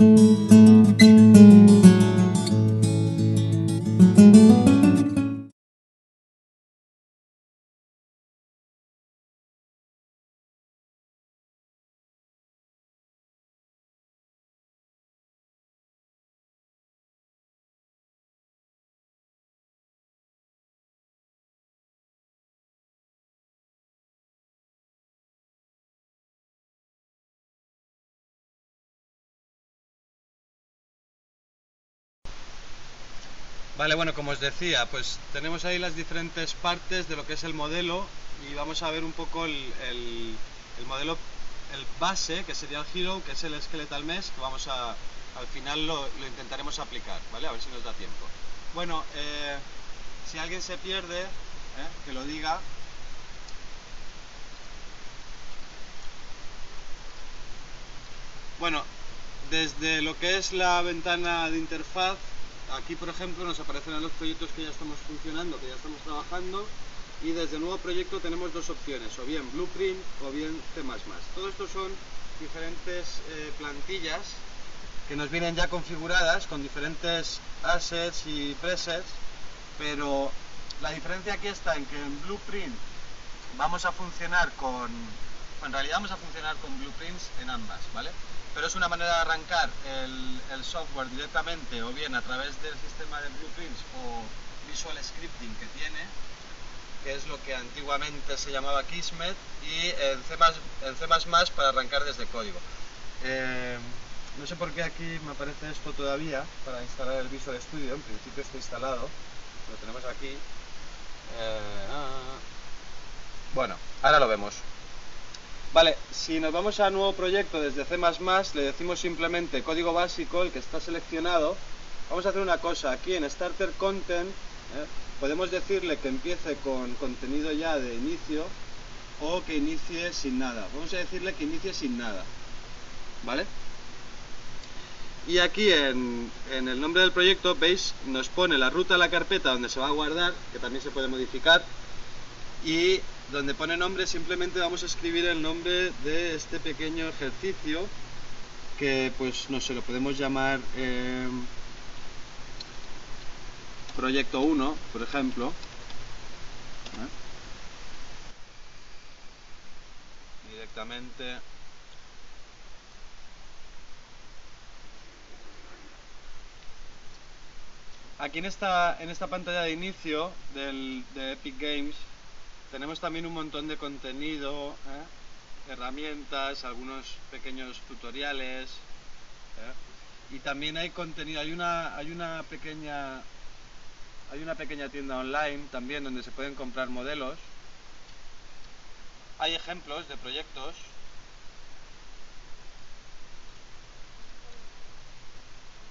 Música Vale, bueno, como os decía, pues tenemos ahí las diferentes partes de lo que es el modelo y vamos a ver un poco el, el, modelo, el base, que sería el Hero, que es el Skeletal Mesh, que vamos a, al final lo, intentaremos aplicar, ¿vale? A ver si nos da tiempo. Bueno, eh, si alguien se pierde, ¿eh? que lo diga. Bueno, desde lo que es la ventana de interfaz aquí por ejemplo nos aparecen los proyectos que ya estamos funcionando, que ya estamos trabajando y desde el nuevo proyecto tenemos dos opciones, o bien Blueprint o bien C++. Todo esto son diferentes eh, plantillas que nos vienen ya configuradas con diferentes assets y presets, pero la diferencia aquí está en que en Blueprint vamos a funcionar con, en realidad vamos a funcionar con blueprints en ambas, ¿vale? Pero es una manera de arrancar el, software directamente o bien a través del sistema de blueprints o visual scripting que tiene, que es lo que antiguamente se llamaba Kismet, y en C++, en para arrancar desde código. Eh, no sé por qué aquí me aparece esto todavía para instalar el Visual Studio, en principio está instalado, lo tenemos aquí. Eh, ah. bueno, ahora lo vemos. Vale, si nos vamos a nuevo proyecto desde C++, le decimos simplemente código básico, el que está seleccionado. Vamos a hacer una cosa, aquí en Starter Content ¿eh? podemos decirle que empiece con contenido ya de inicio o que inicie sin nada. Vamos a decirle que inicie sin nada, ¿vale? Y aquí en, en el nombre del proyecto, veis, nos pone la ruta a la carpeta donde se va a guardar, que también se puede modificar, y donde pone nombre simplemente vamos a escribir el nombre de este pequeño ejercicio que pues no sé, lo podemos llamar eh, proyecto 1, por ejemplo. ¿Eh? Directamente. Aquí en esta, en esta pantalla de inicio del, de Epic Games tenemos también un montón de contenido, ¿eh? herramientas, algunos pequeños tutoriales. ¿eh? Y también hay contenido, hay una, hay una pequeña hay una pequeña tienda online también donde se pueden comprar modelos. Hay ejemplos de proyectos.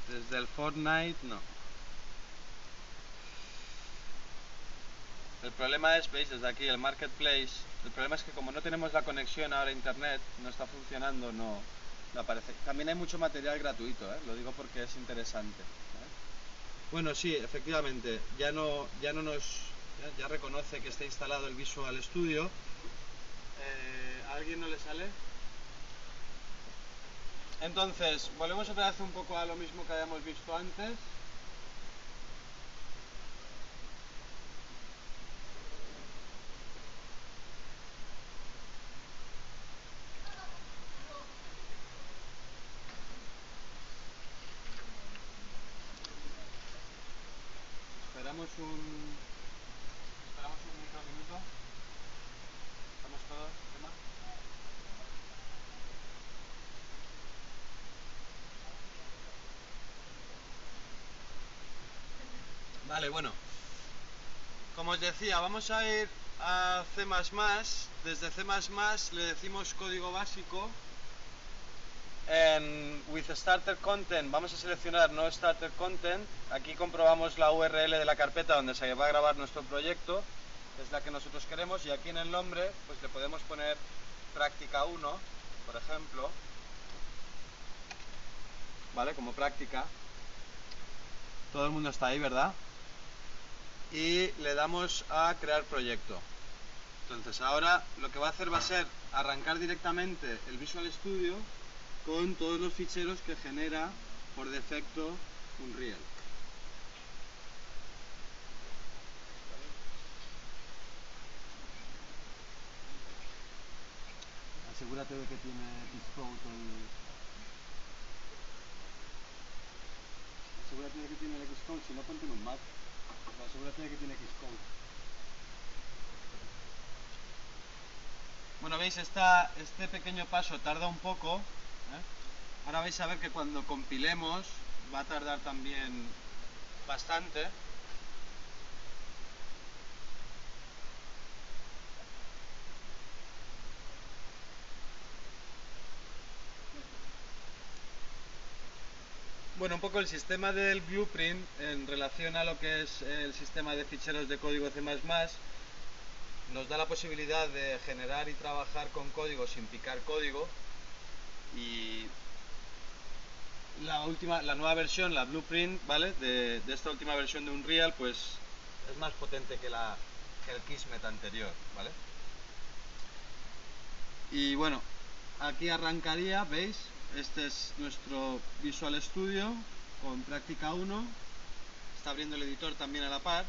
Desde el Fortnite, no. El problema es, veis, desde aquí el marketplace, el problema es que como no tenemos la conexión ahora a internet, no está funcionando, no, aparece. También hay mucho material gratuito, ¿eh? lo digo porque es interesante. Bueno, sí, efectivamente, ya no, ya no nos, ya, reconoce que está instalado el Visual Studio. Eh, ¿A alguien no le sale? Entonces, volvemos otra vez un poco a lo mismo que habíamos visto antes. esperamos un esperamos un micro minuto estamos todos tema vale bueno como os decía vamos a ir a C++ desde C++ le decimos código básico en With Starter Content vamos a seleccionar No Starter Content. Aquí comprobamos la URL de la carpeta donde se va a grabar nuestro proyecto, es la que nosotros queremos. Y aquí en el nombre pues le podemos poner práctica 1, por ejemplo. ¿Vale? Como práctica. Todo el mundo está ahí, ¿verdad? Y le damos a crear proyecto. Entonces ahora lo que va a hacer va a ser arrancar directamente el Visual Studio con todos los ficheros que genera por defecto Unreal. Asegúrate de que tiene Xcode el... Asegúrate de que tiene el Xcode, si no ponte en un Mac. Que tiene. Bueno, veis, este pequeño paso tarda un poco. ¿eh? Ahora vais a ver que cuando compilemos va a tardar también bastante. Poco el sistema del blueprint en relación a lo que es el sistema de ficheros de código C++ nos da la posibilidad de generar y trabajar con código sin picar código y la última, la nueva versión, la blueprint, ¿vale? De, esta última versión de Unreal, pues es más potente que, la, que el Kismet anterior, ¿vale? Y bueno, aquí arrancaría, ¿veis? Este es nuestro Visual Studio con práctica 1. Está abriendo el editor también a la par.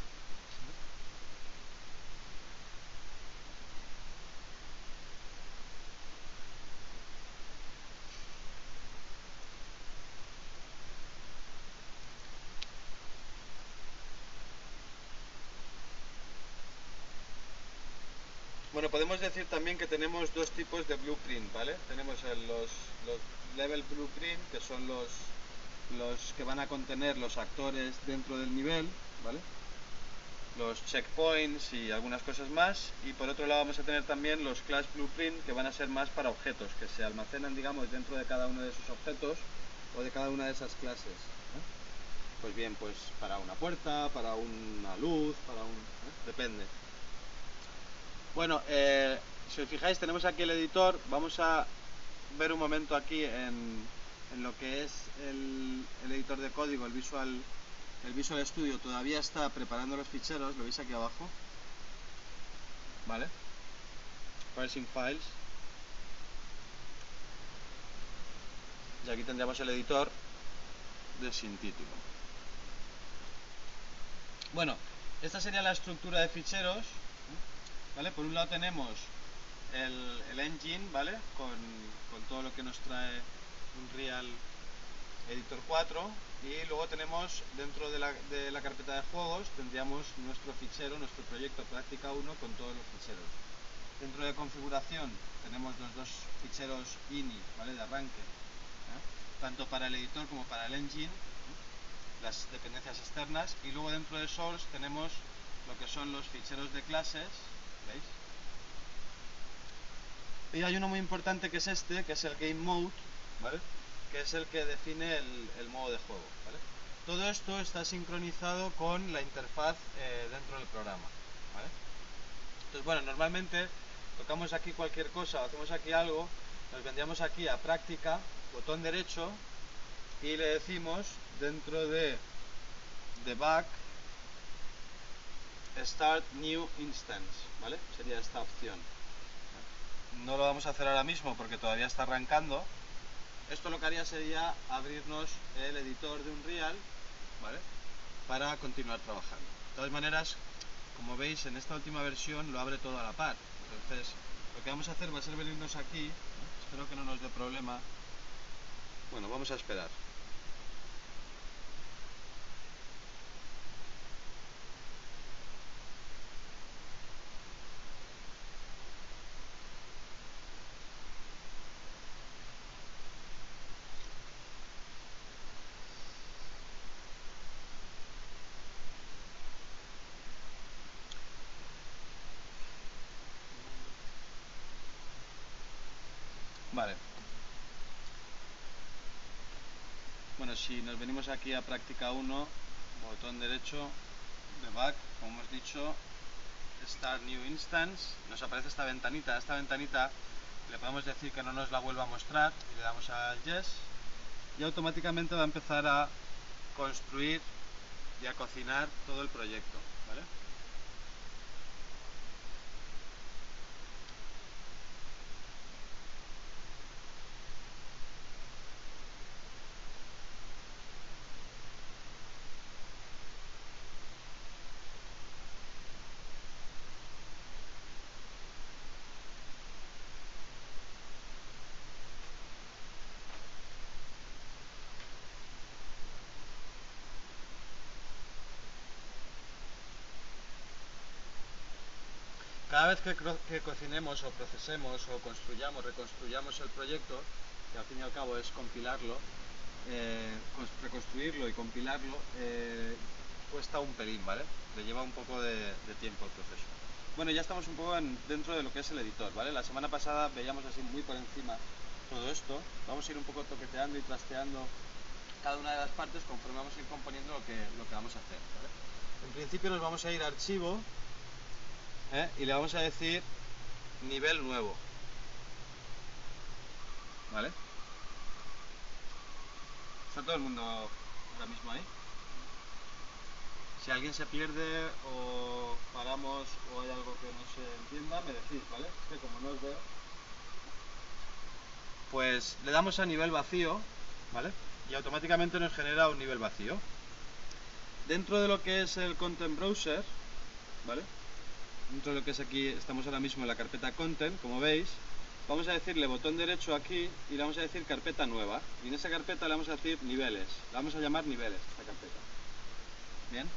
Bueno, podemos decir también que tenemos dos tipos de blueprint, ¿vale? Tenemos el- los, los level blueprint, que son los, los que van a contener los actores dentro del nivel, ¿vale? Los checkpoints y algunas cosas más. Y por otro lado vamos a tener también los class blueprint, que van a ser más para objetos, que se almacenan, digamos, dentro de cada uno de esos objetos o de cada una de esas clases. Pues bien, pues para una puerta, para una luz, para un... ¿eh? Depende. Bueno, eh, si os fijáis tenemos aquí el editor, vamos a ver un momento aquí en, en lo que es el, editor de código, el Visual, el Visual Studio, todavía está preparando los ficheros, lo veis aquí abajo, ¿vale? Parsing Files. Y aquí tendríamos el editor de sin. Bueno, esta sería la estructura de ficheros. ¿vale? Por un lado tenemos el, engine, ¿vale? Con todo lo que nos trae Unreal Editor 4 y luego tenemos dentro de la, de la carpeta de juegos tendríamos nuestro fichero, nuestro proyecto práctica 1 con todos los ficheros. Dentro de configuración tenemos los dos ficheros ini, ¿vale? De arranque, ¿eh? tanto para el editor como para el engine, ¿eh? las dependencias externas y luego dentro de source tenemos lo que son los ficheros de clases ¿Veis? Y hay uno muy importante que es este, que es el Game Mode, Que es el que define el, modo de juego. Todo esto está sincronizado con la interfaz eh, dentro del programa. Entonces, bueno, normalmente tocamos aquí cualquier cosa o hacemos aquí algo, nos vendríamos aquí a práctica, botón derecho, y le decimos dentro de debug Start New Instance, ¿vale? Sería esta opción. No lo vamos a hacer ahora mismo porque todavía está arrancando. Esto lo que haría sería abrirnos el editor de Unreal, ¿vale? Para continuar trabajando. De todas maneras, como veis, en esta última versión lo abre todo a la par. Entonces, lo que vamos a hacer va a ser venirnos aquí. Espero que no nos dé problema. Bueno, vamos a esperar. Vale. Bueno, si venimos aquí a práctica 1, botón derecho, debug, como hemos dicho, Start New Instance, nos aparece esta ventanita. Esta ventanita le podemos decir que no nos la vuelva a mostrar y le damos al Yes y automáticamente va a empezar a construir y a cocinar todo el proyecto. ¿vale? Cada vez que, que, cocinemos o procesemos o construyamos, reconstruyamos el proyecto, que al fin y al cabo es compilarlo, eh, reconstruirlo y compilarlo, eh, cuesta un pelín, ¿vale? Le lleva un poco de, tiempo el proceso. Bueno, ya estamos un poco dentro de lo que es el editor, ¿vale? La semana pasada veíamos así muy por encima todo esto. Vamos a ir un poco toqueteando y trasteando cada una de las partes conforme vamos a ir componiendo lo que, lo que vamos a hacer, En principio nos vamos a ir a archivo ¿eh? y le vamos a decir nivel nuevo. ¿Vale? ¿Está todo el mundo ahora mismo ahí? Si alguien se pierde o paramos o hay algo que no se entienda, me decís, ¿vale? Es que como no os veo... Pues le damos a nivel vacío, ¿vale? Y automáticamente nos genera un nivel vacío. Dentro de lo que es el Content Browser, ¿vale? Dentro de lo que es aquí, estamos ahora mismo en la carpeta Content, como veis, vamos a decirle botón derecho aquí y le vamos a decir carpeta nueva. Y en esa carpeta le vamos a decir niveles. La vamos a llamar niveles, esta carpeta. Bien.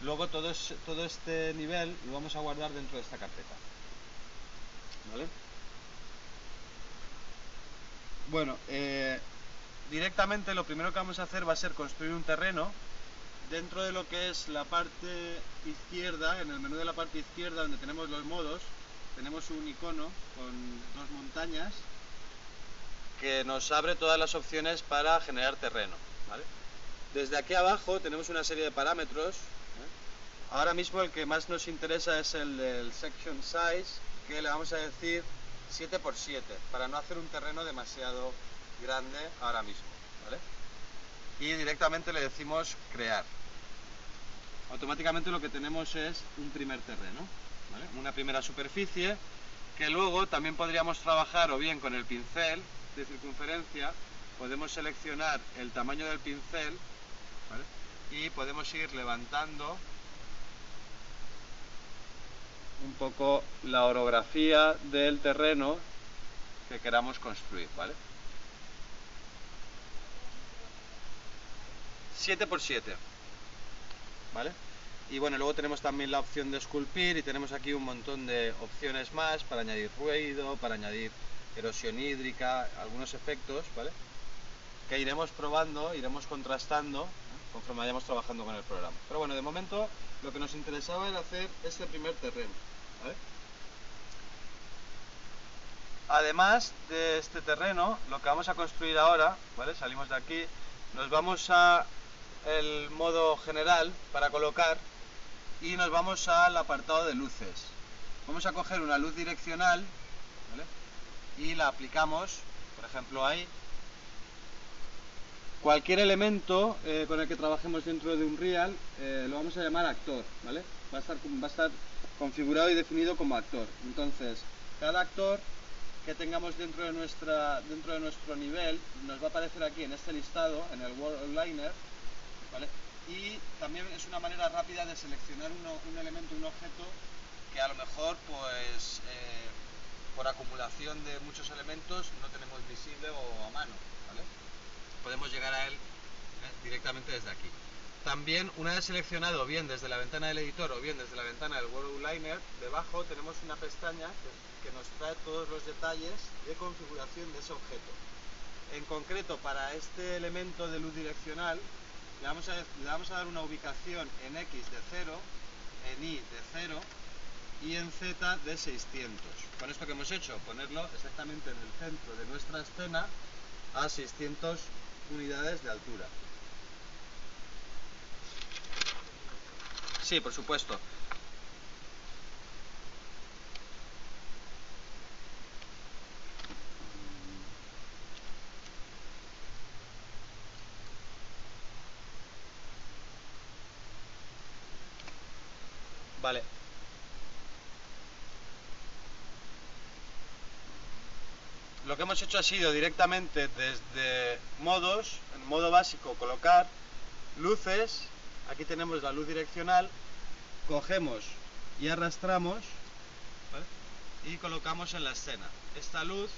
Luego todo, todo este nivel lo vamos a guardar dentro de esta carpeta. ¿Vale? Bueno, eh, directamente lo primero que vamos a hacer va a ser construir un terreno dentro de lo que es la parte izquierda, en el menú de la parte izquierda donde tenemos los modos, tenemos un icono con dos montañas que nos abre todas las opciones para generar terreno. Desde aquí abajo tenemos una serie de parámetros. ¿eh? Ahora mismo el que más nos interesa es el del section size, que le vamos a decir 7x7, para no hacer un terreno demasiado grande ahora mismo. Y directamente le decimos crear. Automáticamente lo que tenemos es un primer terreno una primera superficie que luego también podríamos trabajar o bien con el pincel de circunferencia, podemos seleccionar el tamaño del pincel y podemos ir levantando un poco la orografía del terreno que queramos construir, ¿vale? 7 por 7 Y bueno, luego tenemos también la opción de esculpir y tenemos aquí un montón de opciones más para añadir ruido, para añadir erosión hídrica, algunos efectos, ¿vale? Que iremos probando, iremos contrastando ¿eh? conforme vayamos trabajando con el programa. Pero bueno, de momento lo que nos interesaba era hacer este primer terreno. Además de este terreno, lo que vamos a construir ahora. Salimos de aquí, nos vamos a el modo general para colocar y nos vamos al apartado de luces. Vamos a coger una luz direccional y la aplicamos, por ejemplo ahí. Cualquier elemento eh, con el que trabajemos dentro de un real eh, lo vamos a llamar actor, ¿vale? Va a, estar, va a estar configurado y definido como actor. Entonces, cada actor que tengamos dentro de, nuestra, dentro de nuestro nivel nos va a aparecer aquí en este listado, en el World Liner, y también es una manera rápida de seleccionar un elemento, un objeto que a lo mejor pues eh, por acumulación de muchos elementos no tenemos visible o a mano. Podemos llegar a él eh, directamente desde aquí. También una vez seleccionado bien desde la ventana del editor o bien desde la ventana del World Liner, debajo tenemos una pestaña que nos trae todos los detalles de configuración de ese objeto. En concreto, para este elemento de luz direccional, le vamos, a, dar una ubicación en X de 0, en Y de 0 y en Z de 600. Con esto que hemos hecho, ponerlo exactamente en el centro de nuestra escena a 600 unidades de altura. Sí, por supuesto. Vale. Lo que hemos hecho ha sido directamente desde modos, en modo básico, colocar luces. Aquí tenemos la luz direccional. Cogemos y arrastramos y colocamos en la escena. Esta luz,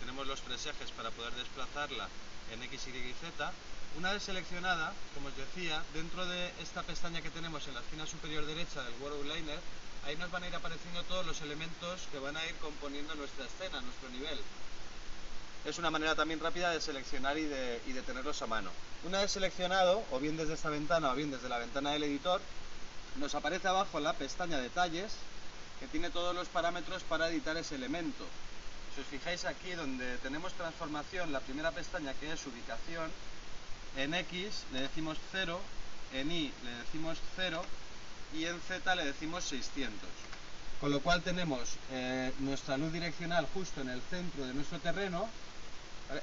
tenemos los tres ejes para poder desplazarla en X, Y y Z, una vez seleccionada, como os decía, dentro de esta pestaña que tenemos en la esquina superior derecha del World Liner, ahí nos van a ir apareciendo todos los elementos que van a ir componiendo nuestra escena, nuestro nivel. Es una manera también rápida de seleccionar y de, y de tenerlos a mano. Una vez seleccionado, o bien desde esta ventana o bien desde la ventana del editor, nos aparece abajo la pestaña detalles que tiene todos los parámetros para editar ese elemento. Si os fijáis aquí donde tenemos transformación, la primera pestaña que es ubicación, en X le decimos 0, en Y le decimos 0 y en Z le decimos 600. Con lo cual tenemos eh, nuestra luz direccional justo en el centro de nuestro terreno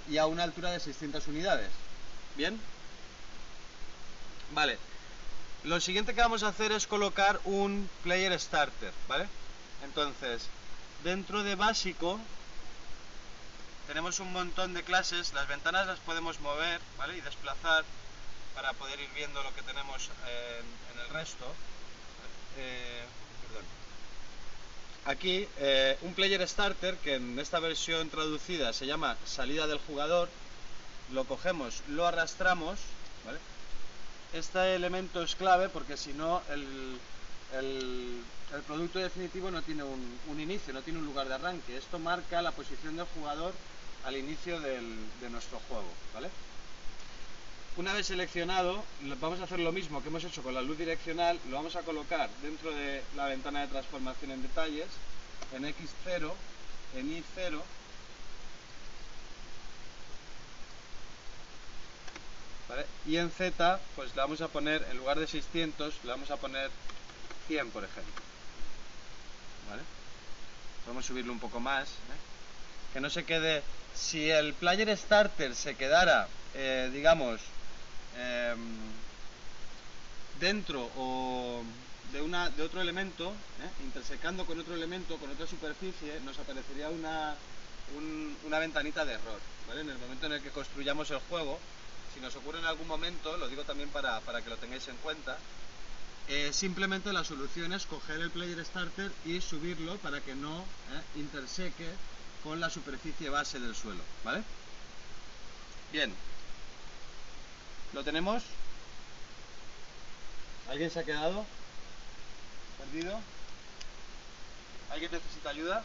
y a una altura de 600 unidades. ¿Bien? Vale. Lo siguiente que vamos a hacer es colocar un player starter, ¿vale? Entonces, dentro de básico tenemos un montón de clases, las ventanas las podemos mover, ¿vale? Y desplazar para poder ir viendo lo que tenemos en, el resto. Eh, Aquí, eh, un player starter, que en esta versión traducida se llama salida del jugador, lo cogemos, lo arrastramos. Este elemento es clave porque si no el, producto definitivo no tiene un, inicio, no tiene un lugar de arranque. Esto marca la posición del jugador al inicio de nuestro juego. ¿vale? Una vez seleccionado, vamos a hacer lo mismo que hemos hecho con la luz direccional, lo vamos a colocar dentro de la ventana de transformación en detalles, en X0, en Y0, Y en Z, pues le vamos a poner, en lugar de 600, le vamos a poner 100, por ejemplo. ¿Vale? Podemos subirlo un poco más. ¿eh? Que no se quede... Si el player starter se quedara, eh, digamos, em, dentro o de, una, de otro elemento, ¿eh? intersecando con otro elemento, con otra superficie, nos aparecería una, una ventanita de error. En el momento en el que construyamos el juego, si nos ocurre en algún momento, lo digo también para, que lo tengáis en cuenta, eh, simplemente la solución es coger el player starter y subirlo para que no interseque con la superficie base del suelo, ¿vale? Bien. ¿Lo tenemos? ¿Alguien se ha quedado? ¿Perdido? ¿Alguien necesita ayuda?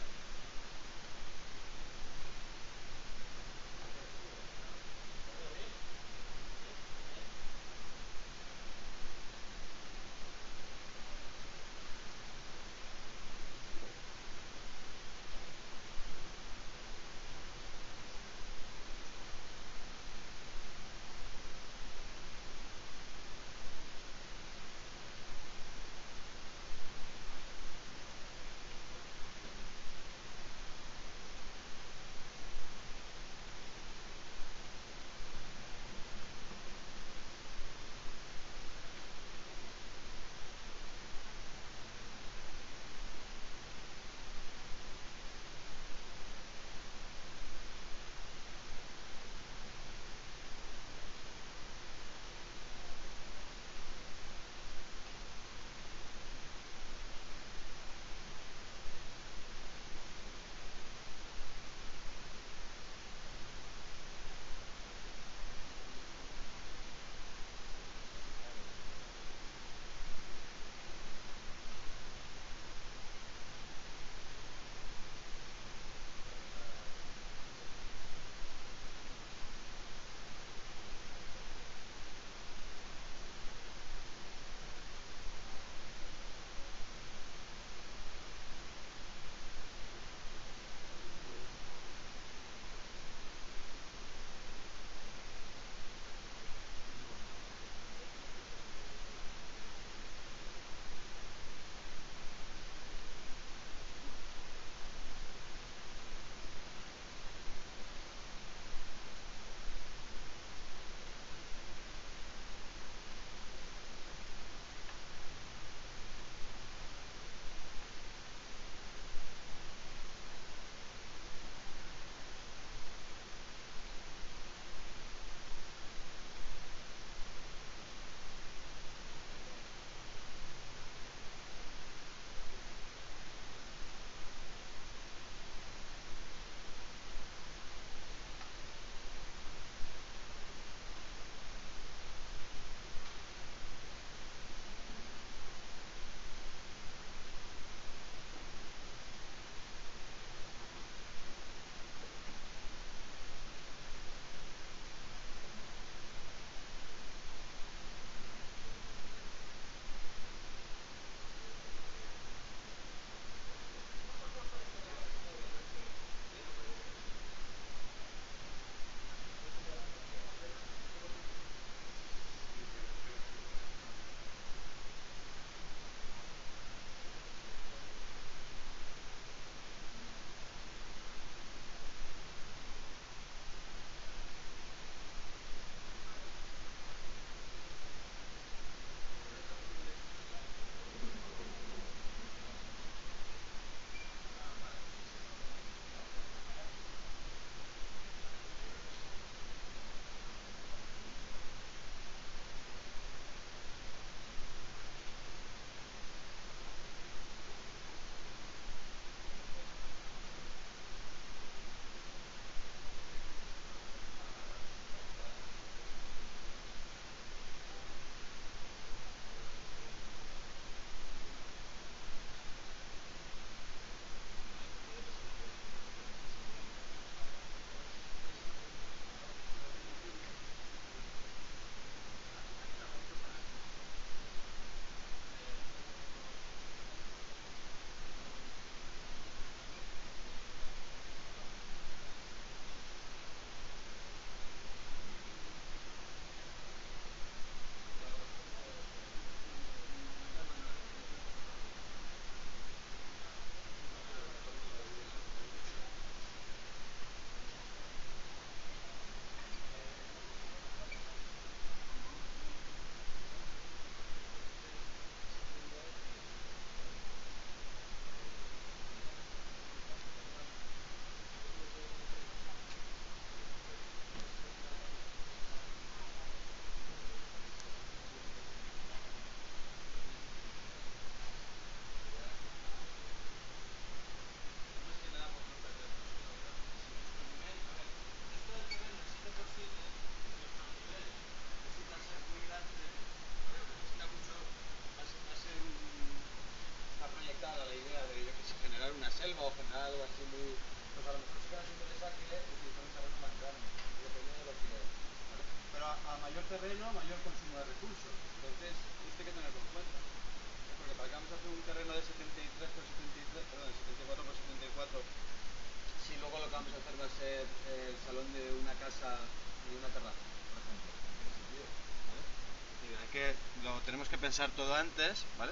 Pensar todo antes, ¿vale?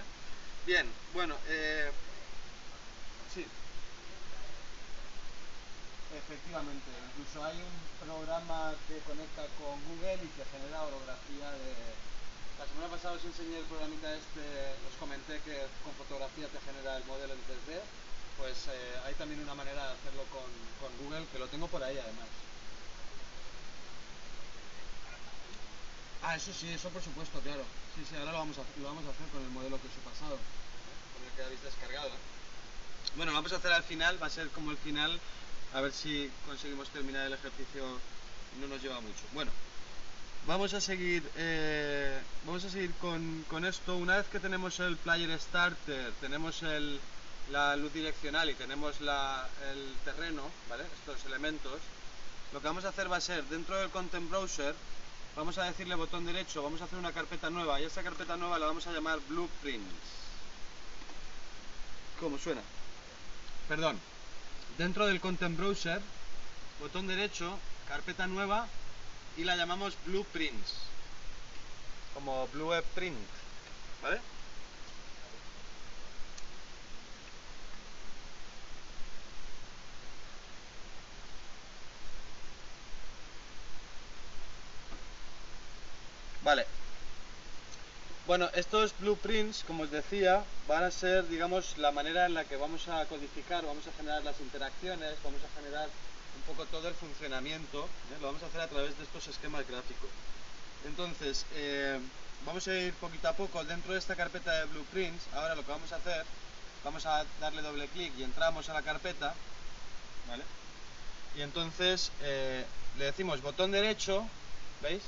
Bien, bueno, eh. Efectivamente, incluso hay un programa que conecta con Google y que genera orografía de... La semana pasada os enseñé el programita este, os comenté que con fotografía te genera el modelo en 3D, pues eh, hay también una manera de hacerlo con, con Google, que lo tengo por ahí además. Ah, eso sí, eso por supuesto, claro. Sí, sí, ahora lo vamos a, lo vamos a hacer con el modelo que os he pasado, con el que habéis descargado. Bueno, lo vamos a hacer al final, va a ser como el final, a ver si conseguimos terminar el ejercicio, no nos lleva mucho. Bueno, vamos a seguir, eh, vamos a seguir con, con esto. Una vez que tenemos el player starter, tenemos el, la luz direccional y tenemos la, el terreno, ¿vale? Estos elementos, lo que vamos a hacer va a ser, dentro del Content Browser, vamos a decirle botón derecho, vamos a hacer una carpeta nueva y esa carpeta nueva la vamos a llamar Blueprints. ¿Cómo suena? Perdón. Dentro del Content Browser, botón derecho, carpeta nueva y la llamamos Blueprints. Como Blueprint, ¿vale? Bueno, estos blueprints, como os decía, van a ser, digamos, la manera en la que vamos a codificar, vamos a generar las interacciones, vamos a generar un poco todo el funcionamiento, ¿eh? lo vamos a hacer a través de estos esquemas gráficos. Entonces, eh, vamos a ir poquito a poco dentro de esta carpeta de blueprints. Ahora lo que vamos a hacer, vamos a darle doble clic y entramos a la carpeta, ¿vale? Y entonces eh, le decimos botón derecho, ¿veis?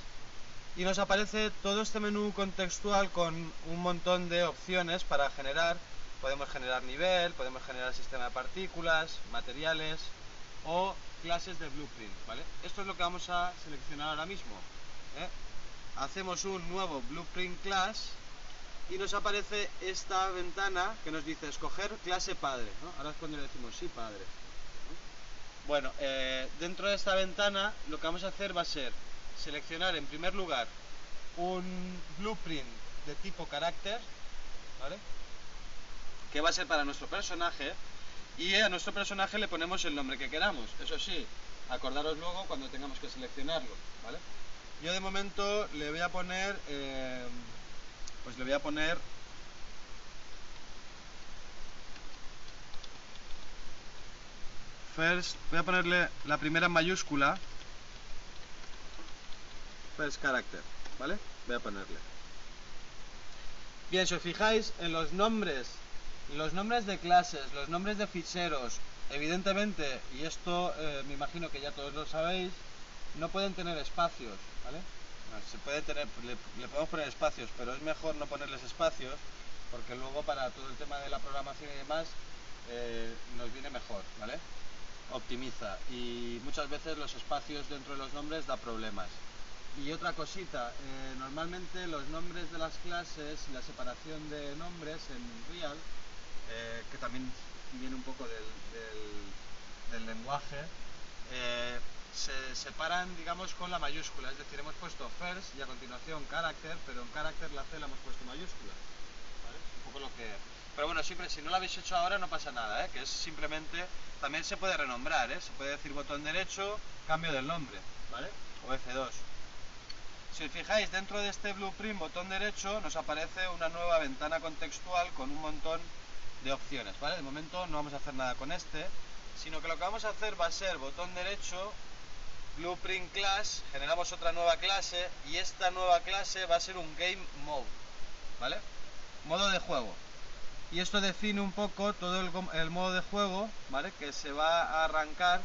Y nos aparece todo este menú contextual con un montón de opciones para generar, podemos generar nivel, podemos generar sistema de partículas, materiales o clases de blueprint, ¿vale? Esto es lo que vamos a seleccionar ahora mismo. ¿eh? Hacemos un nuevo blueprint class y nos aparece esta ventana que nos dice escoger clase padre. Ahora es cuando le decimos sí padre. Bueno, eh, dentro de esta ventana lo que vamos a hacer va a ser seleccionar en primer lugar un blueprint de tipo carácter, ¿vale? que va a ser para nuestro personaje y a nuestro personaje le ponemos el nombre que queramos. Eso sí, acordaros luego cuando tengamos que seleccionarlo. ¿vale? Yo de momento le voy a poner, eh, pues le voy a poner first, voy a ponerle la primera en mayúscula first character, ¿vale? Voy a ponerle. Bien, si os fijáis en los nombres, los nombres de clases, los nombres de ficheros, evidentemente, y esto eh, me imagino que ya todos lo sabéis, no pueden tener espacios, ¿vale? se puede tener, le, podemos poner espacios, pero es mejor no ponerles espacios, porque luego para todo el tema de la programación y demás, eh, nos viene mejor, ¿vale? Optimiza. Y muchas veces los espacios dentro de los nombres da problemas. Y otra cosita, eh, normalmente los nombres de las clases y la separación de nombres en Real, eh, que también viene un poco del, del, lenguaje, eh, se separan, digamos, con la mayúscula. Es decir, hemos puesto first y a continuación character, pero en character la C la hemos puesto mayúscula. ¿vale? Un poco lo que... Pero bueno, siempre, si no lo habéis hecho ahora no pasa nada, que es simplemente... También se puede renombrar, se puede decir botón derecho, cambio del nombre, ¿vale? O F2. Si os fijáis, dentro de este blueprint, botón derecho, nos aparece una nueva ventana contextual con un montón de opciones, ¿vale? De momento no vamos a hacer nada con este, sino que lo que vamos a hacer va a ser botón derecho, blueprint class, generamos otra nueva clase y esta nueva clase va a ser un game mode, ¿vale? Modo de juego. Y esto define un poco todo el, el modo de juego, ¿vale? Que se va a arrancar,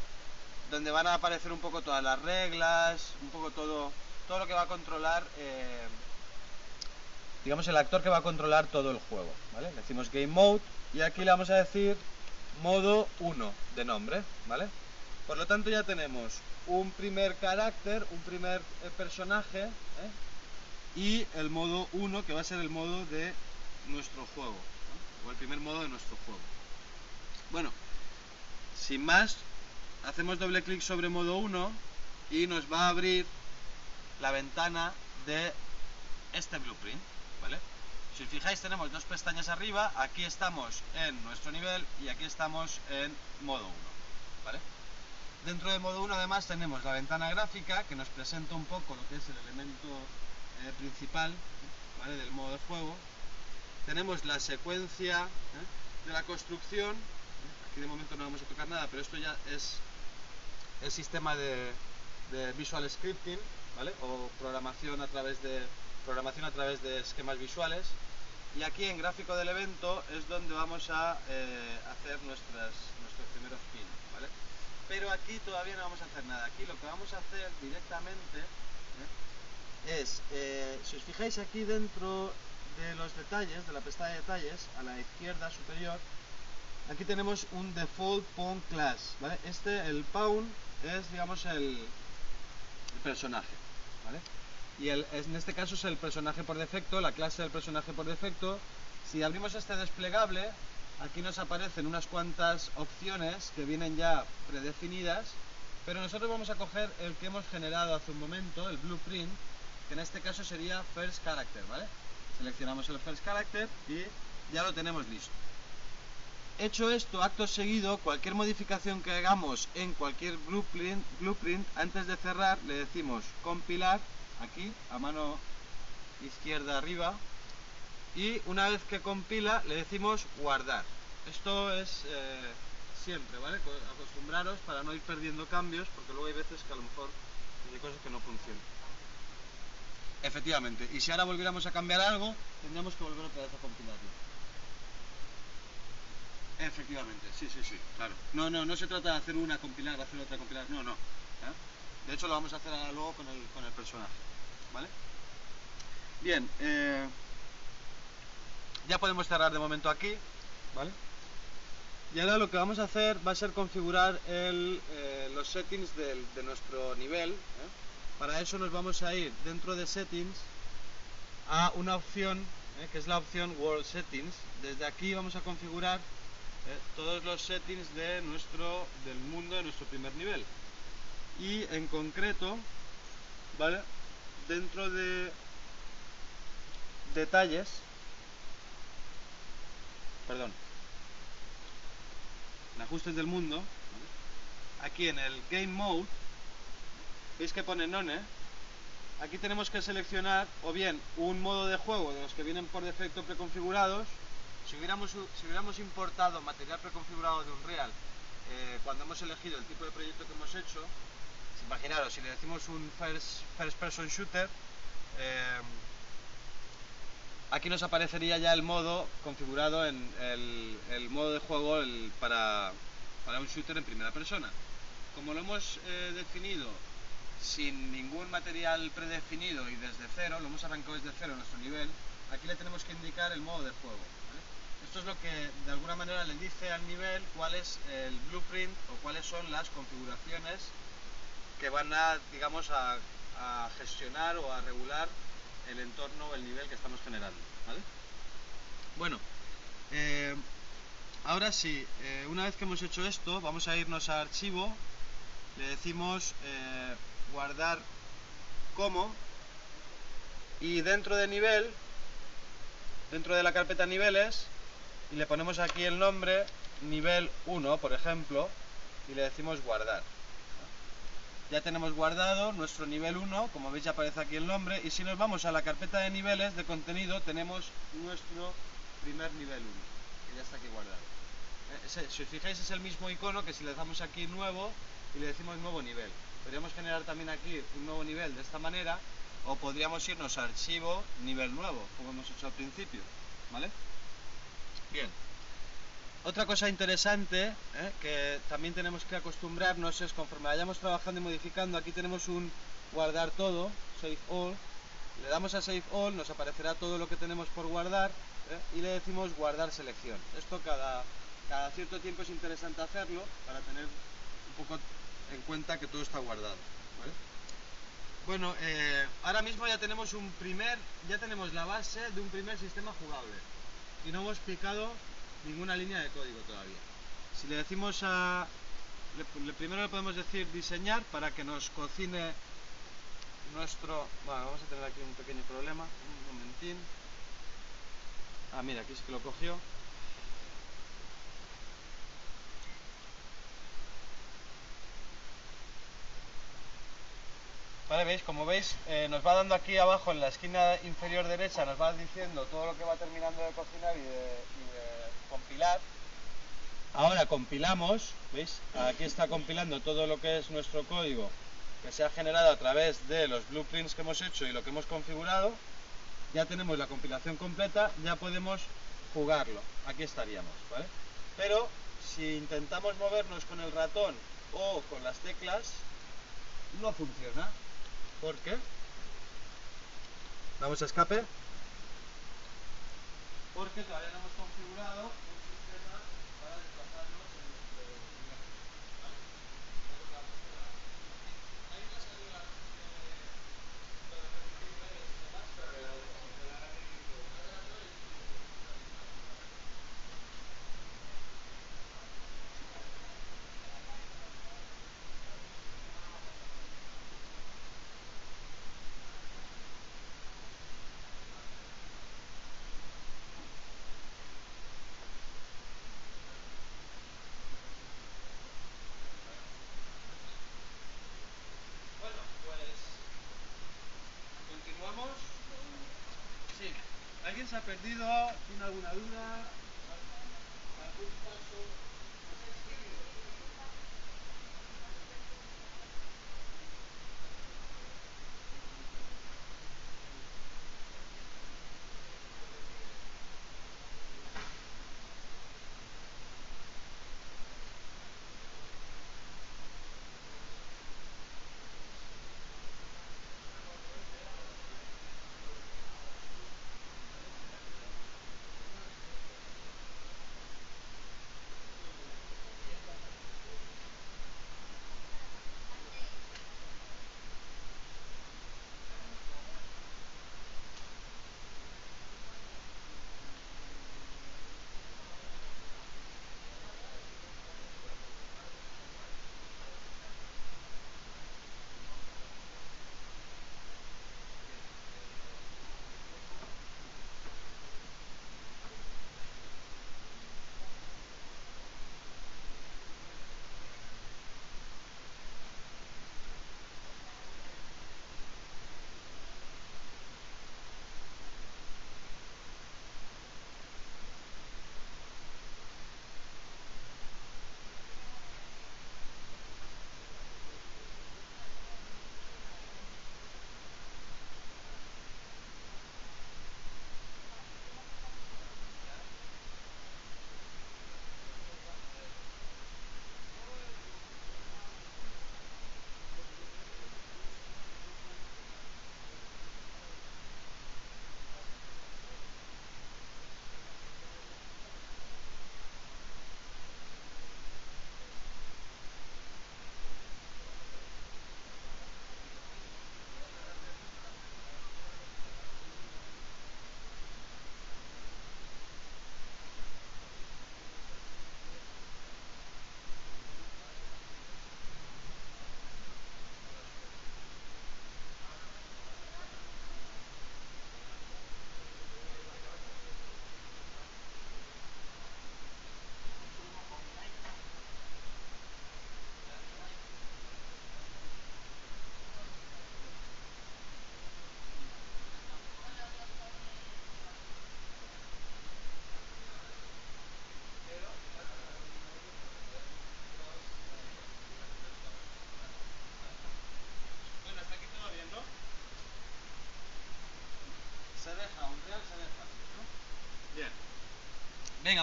donde van a aparecer un poco todas las reglas, un poco todo todo lo que va a controlar, eh, digamos, el actor que va a controlar todo el juego. ¿vale? Le decimos Game Mode y aquí le vamos a decir modo 1 de nombre. ¿vale? Por lo tanto ya tenemos un primer carácter, un primer eh, personaje, ¿eh? y el modo 1 que va a ser el modo de nuestro juego, o el primer modo de nuestro juego. Bueno, sin más, hacemos doble clic sobre modo 1 y nos va a abrir la ventana de este blueprint, ¿vale? Si os fijáis tenemos dos pestañas arriba, aquí estamos en nuestro nivel y aquí estamos en modo 1, ¿vale? Dentro de modo 1 además tenemos la ventana gráfica que nos presenta un poco lo que es el elemento eh, principal ¿vale? del modo de juego. Tenemos la secuencia ¿eh? de la construcción, aquí de momento no vamos a tocar nada, pero esto ya es el sistema de, de visual scripting, o programación a través de programación a través de esquemas visuales y aquí en gráfico del evento es donde vamos a eh, hacer nuestras, nuestros primeros pins, ¿vale? Pero aquí todavía no vamos a hacer nada. Aquí lo que vamos a hacer directamente ¿eh? es, eh, si os fijáis aquí dentro de los detalles, de la pestaña de detalles, a la izquierda superior, aquí tenemos un default pawn class, ¿vale? Este, el pawn, es digamos el personaje, y en este caso es el personaje por defecto, la clase del personaje por defecto. Si abrimos este desplegable, aquí nos aparecen unas cuantas opciones que vienen ya predefinidas, pero nosotros vamos a coger el que hemos generado hace un momento, el blueprint, que en este caso sería first character, ¿vale? Seleccionamos el first character y ya lo tenemos listo. Hecho esto, acto seguido, cualquier modificación que hagamos en cualquier blueprint, blueprint antes de cerrar, le decimos compilar aquí, a mano izquierda arriba, y una vez que compila le decimos guardar. Esto es eh, siempre, ¿vale? Acostumbraros para no ir perdiendo cambios, porque luego hay veces que a lo mejor hay cosas que no funcionan. Efectivamente, y si ahora volviéramos a cambiar algo, tendríamos que volver otra vez a compilarlo. Efectivamente, sí, sí, sí, claro. No, no, no se trata de hacer una compilar, hacer otra compilar, no, no. ¿eh? De hecho lo vamos a hacer ahora luego con el, con el personaje. ¿vale? Bien, eh, ya podemos cerrar de momento aquí, ¿vale? Y ahora lo que vamos a hacer va a ser configurar el, eh, los settings de nuestro nivel. Para eso nos vamos a ir dentro de settings a una opción que es la opción World Settings. Desde aquí vamos a configurar todos los settings de nuestro, del mundo de nuestro primer nivel. Y en concreto, ¿vale? dentro de detalles, perdón, en ajustes del mundo, aquí en el Game Mode, veis que pone None, aquí tenemos que seleccionar o bien un modo de juego de los que vienen por defecto preconfigurados, si hubiéramos, importado material preconfigurado de Unreal eh, cuando hemos elegido el tipo de proyecto que hemos hecho, imaginaros, si le decimos un first, person shooter, eh, aquí nos aparecería ya el modo configurado en el, modo de juego para, para, un shooter en primera persona. Como lo hemos eh, definido sin ningún material predefinido y desde cero, lo hemos arrancado desde cero en nuestro nivel, aquí le tenemos que indicar el modo de juego. Esto es lo que de alguna manera le dice al nivel cuál es el blueprint o cuáles son las configuraciones que van a, digamos, a, gestionar o a regular el entorno o el nivel que estamos generando. Bueno, eh, ahora sí, eh, una vez que hemos hecho esto, vamos a irnos a archivo, le decimos eh, guardar como y dentro de nivel, dentro de la carpeta niveles, y le ponemos aquí el nombre nivel 1, por ejemplo, y le decimos guardar ya tenemos guardado nuestro nivel 1, como veis ya aparece aquí el nombre, y si nos vamos a la carpeta de niveles de contenido tenemos nuestro primer nivel 1, que ya está aquí guardado. Eh, si os fijáis es el mismo icono que si le damos aquí nuevo y le decimos nuevo nivel. Podríamos generar también aquí un nuevo nivel de esta manera, o podríamos irnos a archivo nivel nuevo, como hemos hecho al principio. ¿Vale? Bien. Otra cosa interesante ¿eh? que también tenemos que acostumbrarnos es conforme vayamos trabajando y modificando, aquí tenemos un guardar todo, save all, le damos a save all, nos aparecerá todo lo que tenemos por guardar ¿eh? y le decimos guardar selección. Esto cada, cierto tiempo es interesante hacerlo para tener un poco en cuenta que todo está guardado. Bueno, eh, ahora mismo ya tenemos un primer, ya tenemos la base de un primer sistema jugable y no hemos picado ninguna línea de código todavía. Si le decimos a, primero le podemos decir diseñar para que nos cocine nuestro, bueno, vamos a tener aquí un pequeño problema, un momentín. Ah, mira, aquí es que lo cogió. Vale, veis, como veis, eh, nos va dando aquí abajo en la esquina inferior derecha, nos va diciendo todo lo que va terminando de cocinar y de, compilar. Ahora compilamos, ¿veis? Aquí está compilando todo lo que es nuestro código que se ha generado a través de los blueprints que hemos hecho y lo que hemos configurado. Ya tenemos la compilación completa, ya podemos jugarlo. Aquí estaríamos, ¿vale? Pero si intentamos movernos con el ratón o con las teclas, no funciona. ¿Por qué? Vamos a escape. Porque todavía no hemos configurado ¿Alguien se ha perdido? ¿Tiene alguna duda?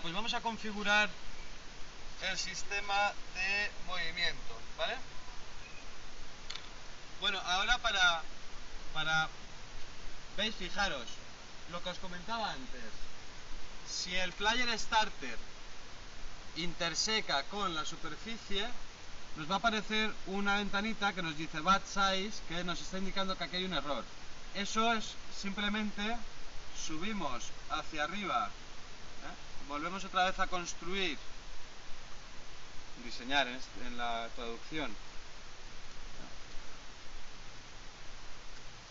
Pues vamos a configurar el sistema de movimiento, ¿vale? Bueno, ahora para, para, veis, fijaros, lo que os comentaba antes, si el player starter interseca con la superficie, nos va a aparecer una ventanita que nos dice bad size, que nos está indicando que aquí hay un error. Eso es simplemente subimos hacia arriba. Volvemos otra vez a construir, diseñar en, en la traducción,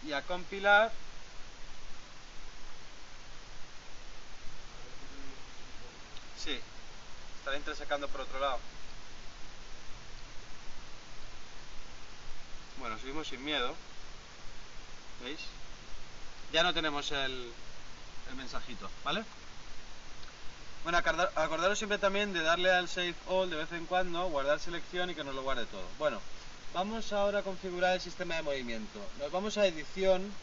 y a compilar Sí, estará intersecando por otro lado. Bueno, subimos sin miedo. ¿Veis? Ya no tenemos el, el mensajito, ¿vale? Bueno, acordaros siempre también de darle al Save All de vez en cuando, guardar selección y que nos lo guarde todo. Bueno, vamos ahora a configurar el sistema de movimiento. Nos vamos a edición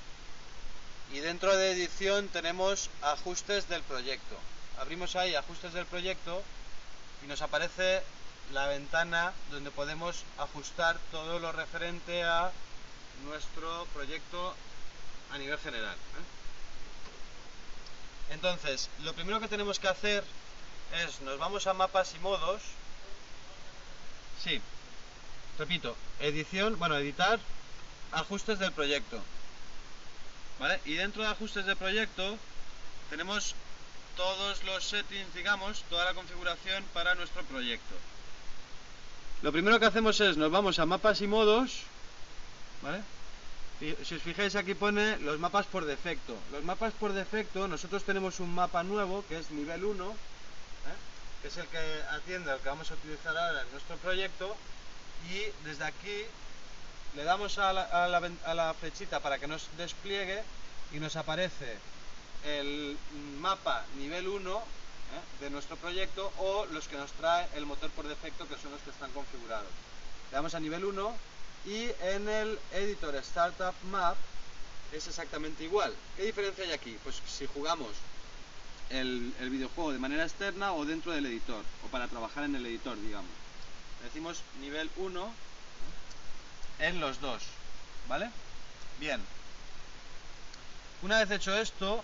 y dentro de edición tenemos ajustes del proyecto abrimos ahí ajustes del proyecto y nos aparece la ventana donde podemos ajustar todo lo referente a nuestro proyecto a nivel general. ¿eh? Entonces, lo primero que tenemos que hacer es, nos vamos a mapas y modos. Sí, repito, edición, bueno, editar, ajustes del proyecto. ¿Vale? Y dentro de ajustes del proyecto tenemos todos los settings, digamos, toda la configuración para nuestro proyecto. Lo primero que hacemos es, nos vamos a mapas y modos, ¿vale? Si os fijáis aquí pone los mapas por defecto. Los mapas por defecto, nosotros tenemos un mapa nuevo que es nivel 1, ¿eh? que es el que atiende al que vamos a utilizar ahora en nuestro proyecto y desde aquí le damos a la, flechita para que nos despliegue y nos aparece el mapa nivel 1 ¿eh? de nuestro proyecto o los que nos trae el motor por defecto que son los que están configurados. Le damos a nivel 1 y en el editor Startup Map es exactamente igual. ¿Qué diferencia hay aquí? Pues si jugamos el, videojuego de manera externa o dentro del editor o para trabajar en el editor, digamos. decimos nivel 1 ¿eh? en los dos, ¿vale? Bien. Una vez hecho esto,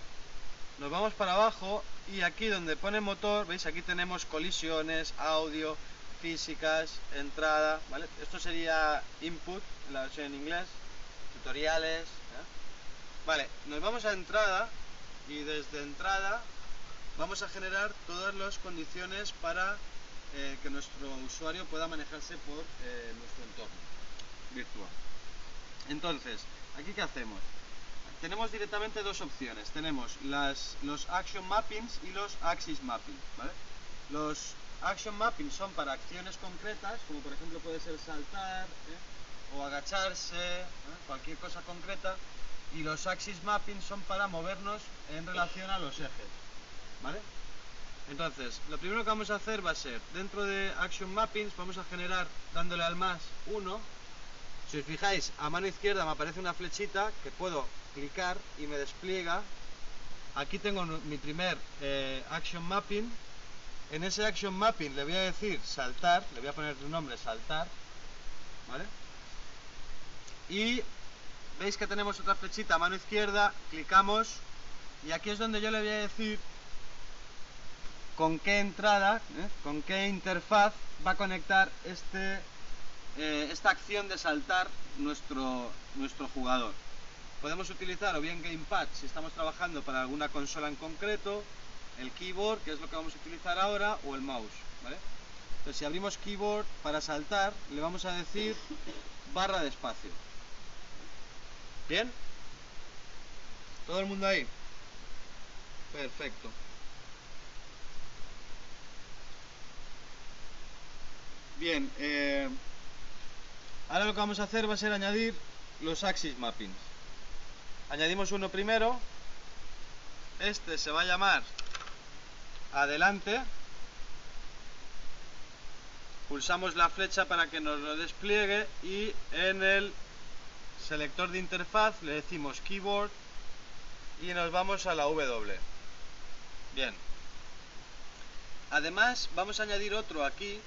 nos vamos para abajo y aquí donde pone motor, veis aquí tenemos colisiones, audio, físicas, entrada, ¿vale? Esto sería input, en la versión en inglés, tutoriales, ¿eh? Vale, nos vamos a entrada y desde entrada vamos a generar todas las condiciones para eh, que nuestro usuario pueda manejarse por eh, nuestro entorno virtual. Entonces, ¿aquí qué hacemos? tenemos directamente dos opciones. Tenemos las, los Action Mappings y los Axis Mappings. Los Action Mappings son para acciones concretas, como por ejemplo puede ser saltar ¿eh? o agacharse, ¿eh? cualquier cosa concreta. Y los Axis Mappings son para movernos en relación a los ejes. ¿Vale? Entonces, lo primero que vamos a hacer va a ser, dentro de Action Mappings, vamos a generar, dándole al más 1, si os fijáis, a mano izquierda me aparece una flechita que puedo clicar y me despliega. Aquí tengo mi primer eh, Action Mapping. En ese Action Mapping le voy a decir saltar, le voy a poner un nombre saltar. ¿Vale? Y veis que tenemos otra flechita a mano izquierda, clicamos y aquí es donde yo le voy a decir con qué entrada, ¿eh? con qué interfaz va a conectar este, eh, esta acción de saltar nuestro, nuestro jugador. Podemos utilizar o bien Gamepad si estamos trabajando para alguna consola en concreto, el keyboard, que es lo que vamos a utilizar ahora, o el mouse. ¿vale? Entonces si abrimos keyboard para saltar, le vamos a decir barra de espacio. ¿Bien? ¿Todo el mundo ahí? Perfecto. Bien, eh, ahora lo que vamos a hacer va a ser añadir los axis mappings. Añadimos uno primero. Este se va a llamar adelante. Pulsamos la flecha para que nos lo despliegue y en el selector de interfaz le decimos keyboard y nos vamos a la W. Bien. Además vamos a añadir otro aquí,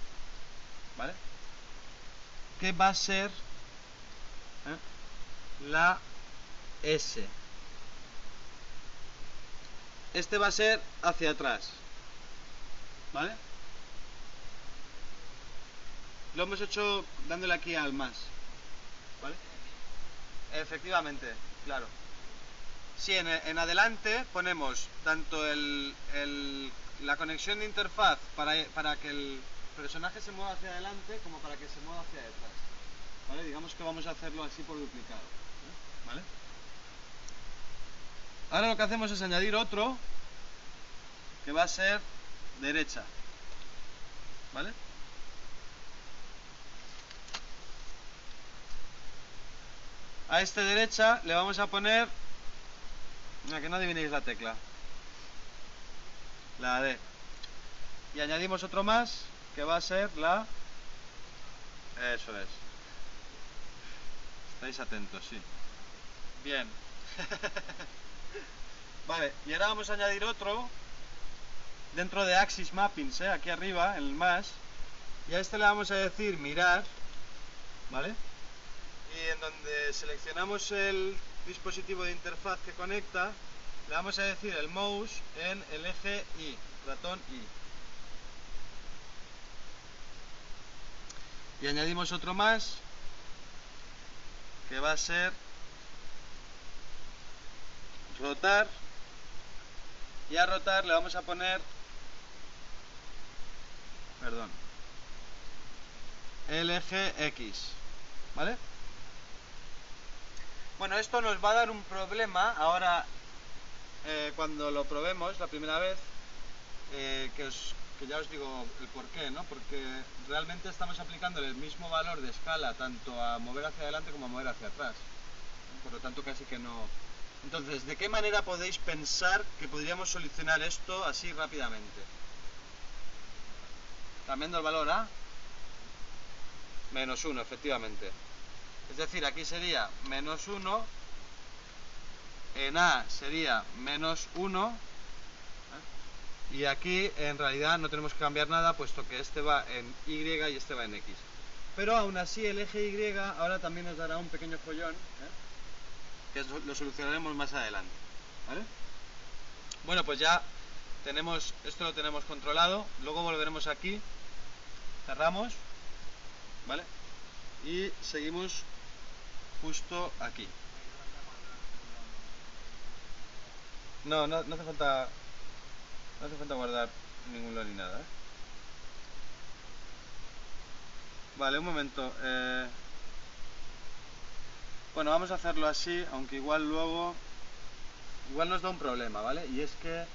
¿vale? Que va a ser ¿eh? la S. Este va a ser hacia atrás. ¿Vale? lo hemos hecho dándole aquí al más. ¿Vale? Efectivamente, claro. Sí, en, en adelante ponemos tanto el, el- la conexión de interfaz para, para que el personaje se mueva hacia adelante como para que se mueva hacia detrás. ¿Vale? Digamos que vamos a hacerlo así por duplicado. ¿Vale? Ahora lo que hacemos es añadir otro que va a ser derecha. ¿Vale? A este derecha le vamos a poner... Mira, que no adivinéis la tecla. La D. Y añadimos otro más que va a ser la... Eso es. Estáis atentos, sí. Bien. vale, y ahora vamos a añadir otro dentro de Axis Mappings, ¿eh? aquí arriba, en el más. Y a este le vamos a decir mirar, ¿vale? Y en donde seleccionamos el dispositivo de interfaz que conecta, le vamos a decir el mouse en el eje Y, ratón Y. Y añadimos otro más, que va a ser rotar. Y a rotar le vamos a poner, perdón, el eje X, ¿vale? Bueno, esto nos va a dar un problema ahora eh, cuando lo probemos la primera vez, eh, que, os- que ya os digo el por qué, ¿no? Porque realmente estamos aplicando el mismo valor de escala tanto a mover hacia adelante como a mover hacia atrás. Por lo tanto, casi que no... Entonces, ¿de qué manera podéis pensar que podríamos solucionar esto así rápidamente? Cambiando el valor a menos 1, efectivamente. Es decir, aquí sería menos 1, en A sería menos 1, ¿eh? y aquí en realidad no tenemos que cambiar nada puesto que este va en Y y este va en X. Pero aún así el eje Y ahora también nos dará un pequeño follón, ¿eh? que lo solucionaremos más adelante. ¿vale? Bueno, pues ya tenemos, esto lo tenemos controlado, luego volveremos aquí, cerramos, ¿vale? Y seguimos justo aquí. No, no, no hace falta. No hace falta guardar ningún log ni nada. ¿eh? Vale, un momento. eh. Bueno, vamos a hacerlo así, aunque igual luego. Igual nos da un problema, ¿vale? Y es que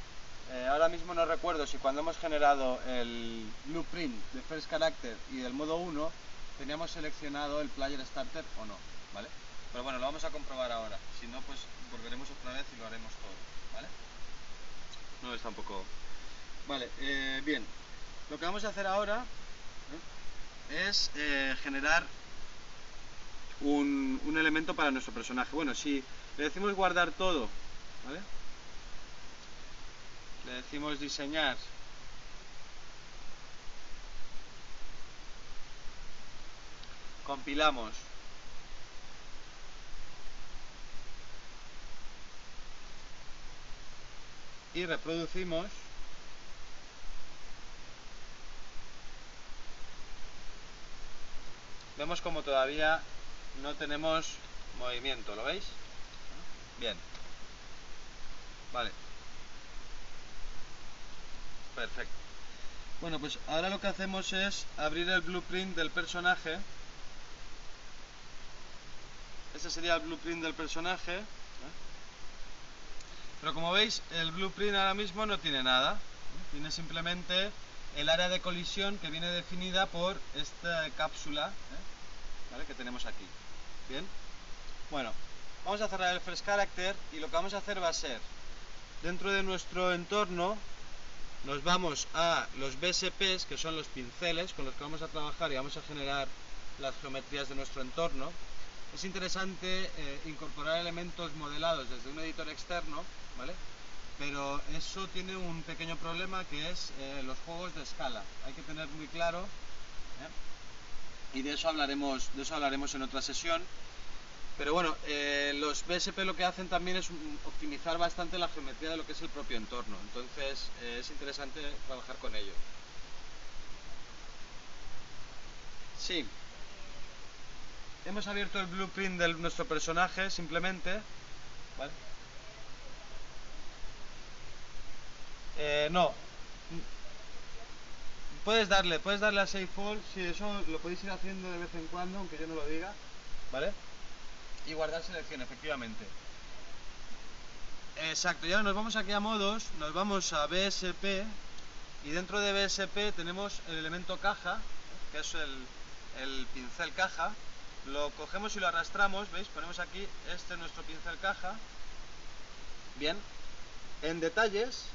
eh, ahora mismo no recuerdo si cuando hemos generado el blueprint de First Character y del modo 1 teníamos seleccionado el Player Starter o no, ¿vale? Pero bueno, lo vamos a comprobar ahora. Si no, pues volveremos otra vez y lo haremos todo, ¿vale? No está un poco... Vale, eh, bien. Lo que vamos a hacer ahora ¿eh? es eh, generar un, un elemento para nuestro personaje. Bueno, si le decimos guardar todo, ¿vale? Le decimos diseñar compilamos y reproducimos vemos como todavía no tenemos movimiento, ¿lo veis? Bien. Vale. Perfecto. Bueno, pues ahora lo que hacemos es abrir el blueprint del personaje. Ese sería el blueprint del personaje. ¿eh? Pero como veis, el blueprint ahora mismo no tiene nada. ¿eh? Tiene simplemente el área de colisión que viene definida por esta cápsula ¿eh? ¿vale? que tenemos aquí. Bien. Bueno, vamos a cerrar el First Character y lo que vamos a hacer va a ser, dentro de nuestro entorno, nos vamos a los BSPs, que son los pinceles con los que vamos a trabajar y vamos a generar las geometrías de nuestro entorno. Es interesante eh, incorporar elementos modelados desde un editor externo, ¿vale? Pero eso tiene un pequeño problema que es eh, los juegos de escala. Hay que tener muy claro, ¿eh? y de eso hablaremos, de eso hablaremos en otra sesión. Pero bueno, eh, los BSP lo que hacen también es optimizar bastante la geometría de lo que es el propio entorno. Entonces eh, es interesante trabajar con ello. Sí. Hemos abierto el blueprint de nuestro personaje simplemente. ¿Vale? Eh, no. Puedes darle, puedes darle a Save All, si eso lo podéis ir haciendo de vez en cuando, aunque yo no lo diga, ¿vale? Y guardar selección, efectivamente. Exacto, y ahora nos vamos aquí a modos, nos vamos a BSP y dentro de BSP tenemos el elemento caja, que es el, el pincel caja, lo cogemos y lo arrastramos, ¿veis? Ponemos aquí, este es nuestro pincel caja, bien, en detalles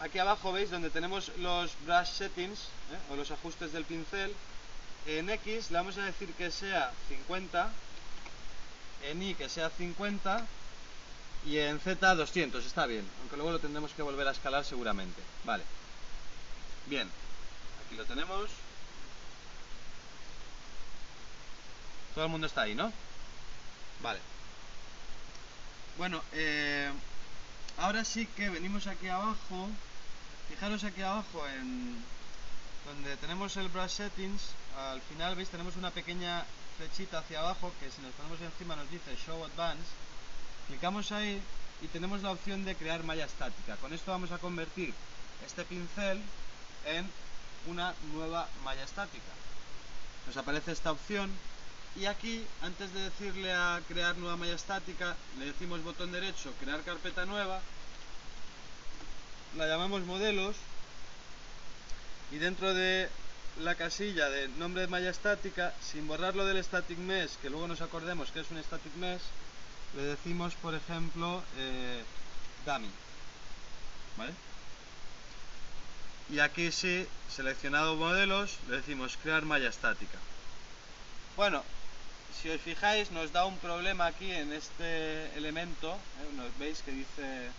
aquí abajo veis donde tenemos los brush settings ¿eh? o los ajustes del pincel en X le vamos a decir que sea 50 en Y que sea 50 y en Z 200, está bien aunque luego lo tendremos que volver a escalar seguramente. Vale. Bien, aquí lo tenemos. Todo el mundo está ahí, ¿no? vale. Bueno, eh, ahora sí que venimos aquí abajo. Fijaros aquí abajo en donde tenemos el brush settings al final veis tenemos una pequeña flechita hacia abajo que si nos ponemos encima nos dice show advance. Clicamos ahí y tenemos la opción de crear malla estática. Con esto vamos a convertir este pincel en una nueva malla estática. Nos aparece esta opción y aquí antes de decirle a crear nueva malla estática le decimos botón derecho crear carpeta nueva. La llamamos modelos. Y dentro de la casilla de nombre de malla estática, sin borrarlo del static mesh, que luego nos acordemos que es un static mesh, le decimos, por ejemplo, eh, dummy. ¿Vale? Y aquí sí, seleccionado modelos, le decimos crear malla estática. Bueno, si os fijáis, nos da un problema aquí en este elemento, ¿eh? nos veis que dice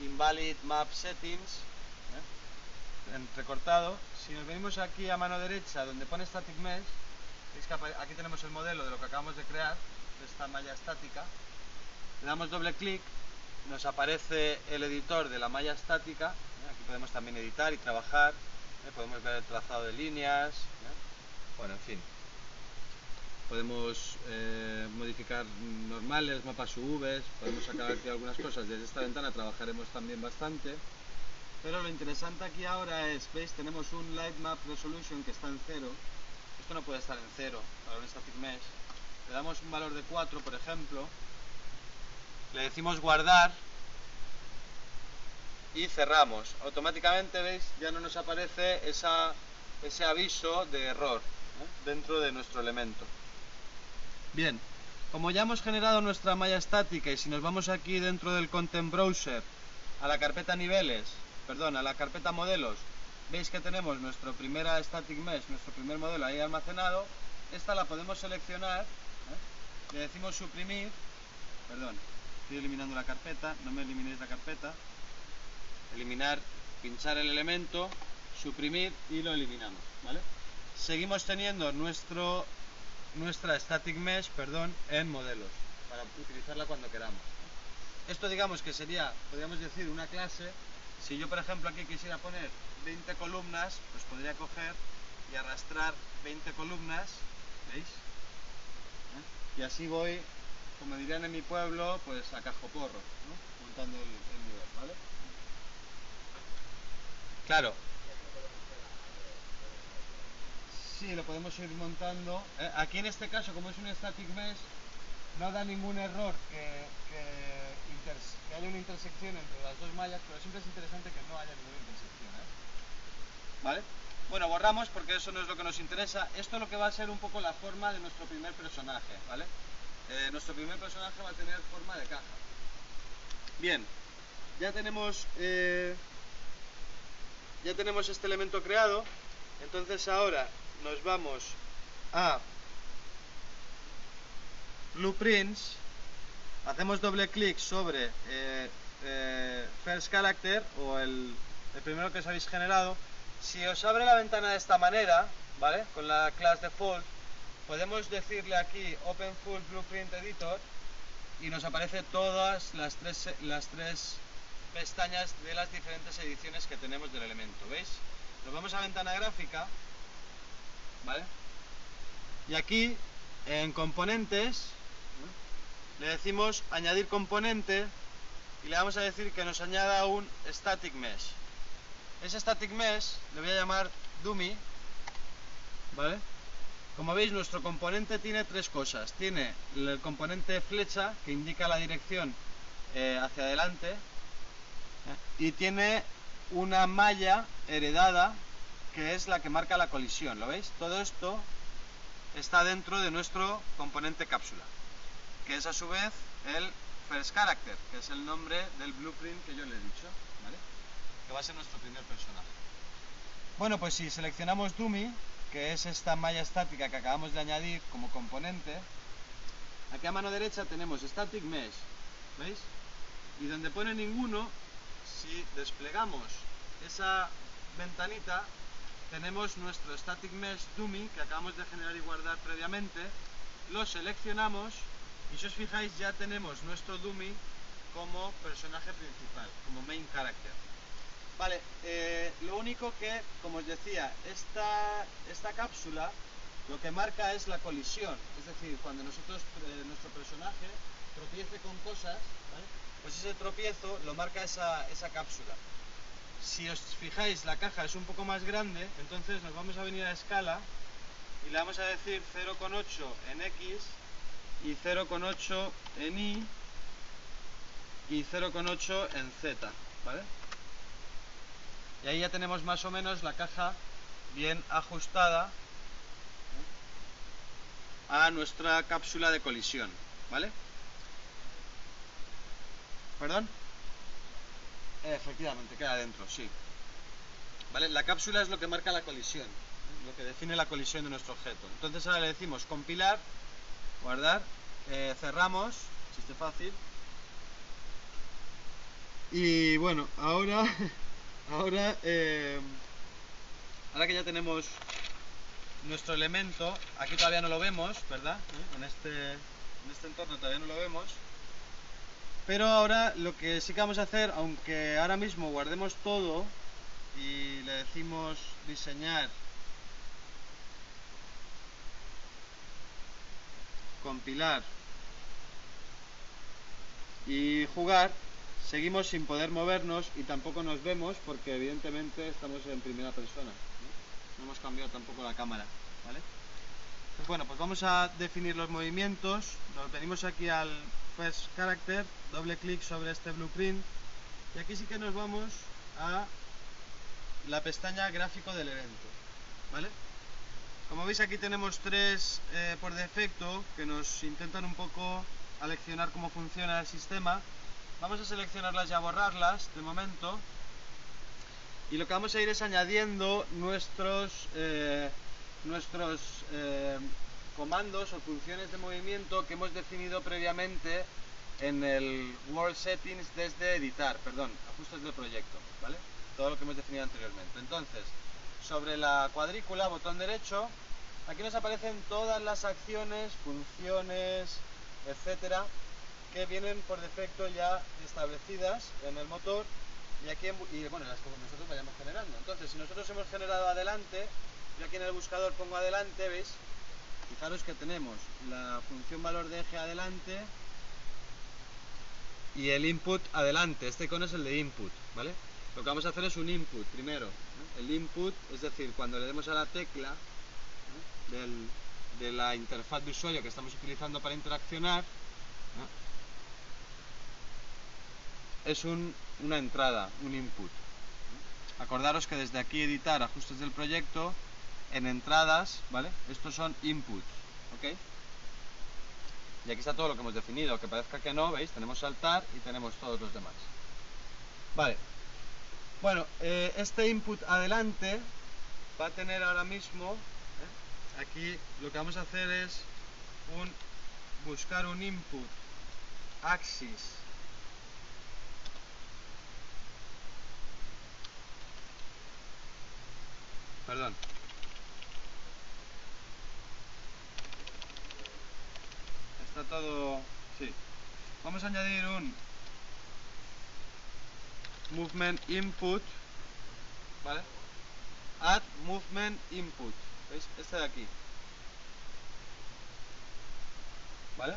invalid map settings ¿eh? recortado si nos venimos aquí a mano derecha donde pone static mesh veis que aquí tenemos el modelo de lo que acabamos de crear de esta malla estática le damos doble clic nos aparece el editor de la malla estática ¿eh? aquí podemos también editar y trabajar ¿eh? podemos ver el trazado de líneas bueno en fin podemos eh, modificar normales, mapas UVs, podemos sacar aquí algunas cosas. Desde esta ventana trabajaremos también bastante. Pero lo interesante aquí ahora es, veis, tenemos un Light Map Resolution que está en cero. Esto no puede estar en cero para un Static Mesh. Le damos un valor de 4, por ejemplo. Le decimos guardar. Y cerramos. Automáticamente, veis, ya no nos aparece ese aviso de error dentro de nuestro elemento. Bien, como ya hemos generado nuestra malla estática y si nos vamos aquí dentro del Content Browser a la carpeta niveles, perdón, a la carpeta modelos, veis que tenemos nuestro primera static mesh, nuestro primer modelo ahí almacenado, esta la podemos seleccionar, ¿eh? le decimos suprimir, perdón, estoy eliminando la carpeta, no me eliminéis la carpeta, eliminar, pinchar el elemento, suprimir y lo eliminamos, ¿vale? Seguimos teniendo nuestro nuestra static mesh perdón, en modelos para utilizarla cuando queramos. Esto digamos que sería, podríamos decir, una clase. Si yo, por ejemplo, aquí quisiera poner 20 columnas, pues podría coger y arrastrar 20 columnas, ¿veis? ¿Eh? Y así voy, como dirían en mi pueblo, pues a cajoporro, ¿no? montando el, el nivel, ¿vale? Claro, Sí, lo podemos ir montando. Eh, aquí en este caso, como es un static mesh, no da ningún error que, haya una intersección entre las dos mallas, pero siempre es interesante que no haya ninguna intersección. ¿eh? ¿Vale? Bueno, borramos porque eso no es lo que nos interesa. Esto es lo que va a ser un poco la forma de nuestro primer personaje, ¿vale? Eh, nuestro primer personaje va a tener forma de caja. Bien, ya tenemos, ya tenemos este elemento creado. Entonces ahora nos vamos a Blueprints, hacemos doble clic sobre eh, eh, First Character o el, el, primero que os habéis generado. Si os abre la ventana de esta manera, ¿vale? Con la class default, podemos decirle aquí Open Full Blueprint Editor y nos aparece todas las tres, las tres pestañas de las diferentes ediciones que tenemos del elemento, ¿veis? Nos vamos a ventana gráfica ¿vale? Y aquí, en componentes, le decimos añadir componente y le vamos a decir que nos añada un static mesh. Ese static mesh le voy a llamar dummy, ¿vale? Como veis, nuestro componente tiene tres cosas. Tiene el componente flecha, que indica la dirección eh, hacia adelante, y tiene una malla heredada, que es la que marca la colisión, ¿lo veis? Todo esto está dentro de nuestro componente cápsula, que es a su vez el first character, que es el nombre del blueprint que yo le he dicho, ¿vale? Que va a ser nuestro primer personaje. Bueno, pues si seleccionamos Dummy, que es esta malla estática que acabamos de añadir como componente, aquí a mano derecha tenemos Static Mesh, ¿veis? Y donde pone ninguno, si desplegamos esa ventanita, tenemos nuestro Static Mesh Dummy que acabamos de generar y guardar previamente, lo seleccionamos y si os fijáis ya tenemos nuestro Dummy como personaje principal, como main character. Vale, eh, lo único que, como os decía, esta, esta cápsula lo que marca es la colisión, es decir, cuando nosotros, eh, nuestro personaje tropiece con cosas, pues ese tropiezo lo marca esa, esa cápsula. Si os fijáis, la caja es un poco más grande, entonces nos vamos a venir a escala y le vamos a decir 0,8 en X y 0,8 en Y y 0,8 en Z, ¿vale? Y ahí ya tenemos más o menos la caja bien ajustada a nuestra cápsula de colisión, ¿vale? ¿Perdón? Efectivamente, queda dentro, sí. ¿Vale? La cápsula es lo que marca la colisión, lo que define la colisión de nuestro objeto. Entonces ahora le decimos compilar, guardar, eh, cerramos, chiste fácil. Y bueno, ahora, ahora, eh, ahora que ya tenemos nuestro elemento, aquí todavía no lo vemos, ¿verdad? En este, en este entorno todavía no lo vemos. Pero ahora lo que sí que vamos a hacer, aunque ahora mismo guardemos todo y le decimos diseñar, compilar y jugar, seguimos sin poder movernos y tampoco nos vemos porque evidentemente estamos en primera persona. No, hemos cambiado tampoco la cámara. ¿vale? Pues bueno, pues vamos a definir los movimientos. Nos venimos aquí al first character, doble clic sobre este blueprint y aquí sí que nos vamos a la pestaña gráfico del evento. ¿vale? Como veis aquí tenemos tres eh, por defecto que nos intentan un poco aleccionar cómo funciona el sistema. Vamos a seleccionarlas y a borrarlas de momento. Y lo que vamos a ir es añadiendo nuestros, eh, nuestros eh, comandos o funciones de movimiento que hemos definido previamente en el World Settings desde editar, perdón, ajustes del proyecto, ¿vale? Todo lo que hemos definido anteriormente. Entonces, sobre la cuadrícula, botón derecho, aquí nos aparecen todas las acciones, funciones, etcétera, que vienen por defecto ya establecidas en el motor y aquí y, bueno, las que nosotros vayamos generando. Entonces, si nosotros hemos generado adelante, yo aquí en el buscador pongo adelante, ¿veis? Fijaros que tenemos la función valor de eje adelante y el input adelante. Este icono es el de input, ¿vale? Lo que vamos a hacer es un input primero. El input, es decir, cuando le demos a la tecla de la interfaz de usuario que estamos utilizando para interaccionar, es una entrada, un input. Acordaros que desde aquí editar ajustes del proyecto en entradas, ¿vale? Estos son inputs, ¿ok? Y aquí está todo lo que hemos definido, aunque parezca que no, ¿veis? Tenemos saltar y tenemos todos los demás. Vale. Bueno, eh, este input adelante va a tener ahora mismo, ¿eh? aquí lo que vamos a hacer es un, buscar un input axis perdón todo... Sí. Vamos a añadir un movement input, ¿vale? Add movement input, ¿Veis? Este de aquí. ¿Vale?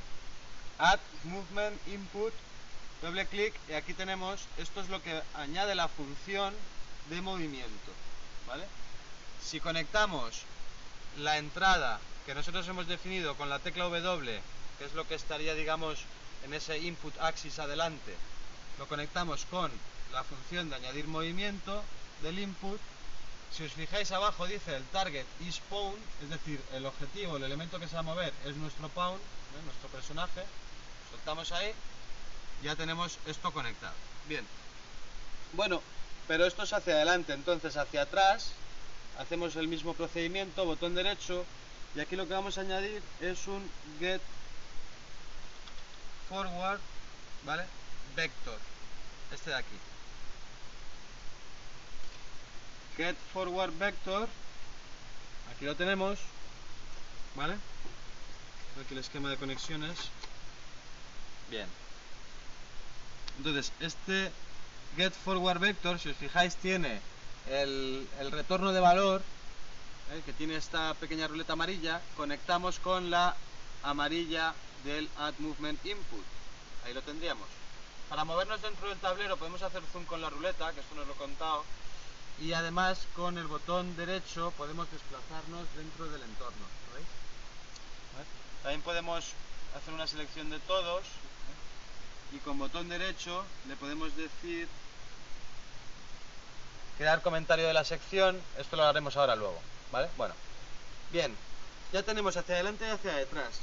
Add Movement Input, doble clic y aquí tenemos, esto es lo que añade la función de movimiento. ¿Vale? Si conectamos la entrada que nosotros hemos definido con la tecla W, que es lo que estaría, digamos, en ese input axis adelante, lo conectamos con la función de añadir movimiento del input. Si os fijáis abajo dice el target is pawn, es decir, el objetivo, el elemento que se va a mover es nuestro pawn, ¿eh? nuestro personaje. Soltamos ahí, ya tenemos esto conectado. Bien. Bueno, pero esto es hacia adelante, entonces hacia atrás hacemos el mismo procedimiento, botón derecho, y aquí lo que vamos a añadir es un get forward, ¿vale? Vector, este de aquí. Get forward vector, aquí lo tenemos, ¿vale? Aquí el esquema de conexiones. Bien. Entonces, este get forward vector, si os fijáis, tiene el, el retorno de valor ¿eh? que tiene esta pequeña ruleta amarilla, conectamos con la amarilla del Add Movement Input. Ahí lo tendríamos. Para movernos dentro del tablero podemos hacer zoom con la ruleta, que esto nos lo he contado, y además con el botón derecho podemos desplazarnos dentro del entorno. ¿veis? También podemos hacer una selección de todos ¿eh? y con botón derecho le podemos decir crear comentario de la sección, esto lo haremos ahora luego. ¿Vale? Bueno. Bien. Ya tenemos hacia adelante y hacia detrás.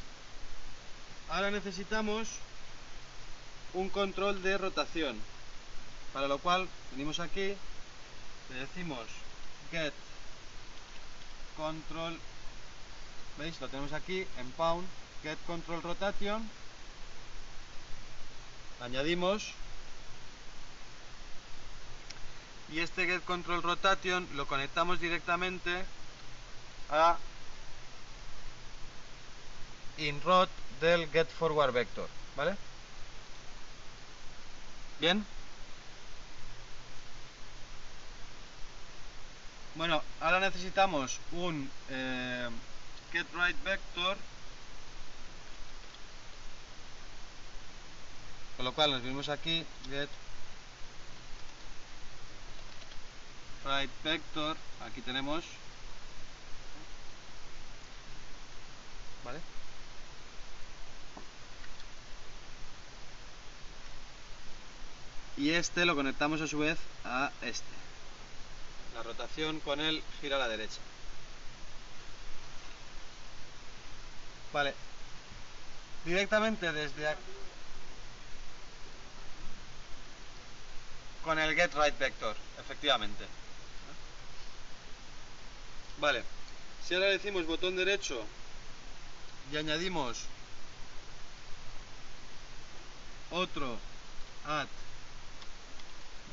Ahora necesitamos un control de rotación. Para lo cual venimos aquí, le decimos get control, ¿veis? Lo tenemos aquí en pound, get control rotation. Añadimos y este get control rotation lo conectamos directamente a inrot del get forward vector, ¿vale? Bien. Bueno, ahora necesitamos un eh, get right vector, con lo cual nos venimos aquí, get right vector, aquí tenemos ¿vale? Y este lo conectamos a su vez a este. La rotación con él gira a la derecha. Vale. Directamente desde aquí. Con el get right vector, efectivamente. Vale. Si ahora decimos botón derecho y añadimos otro add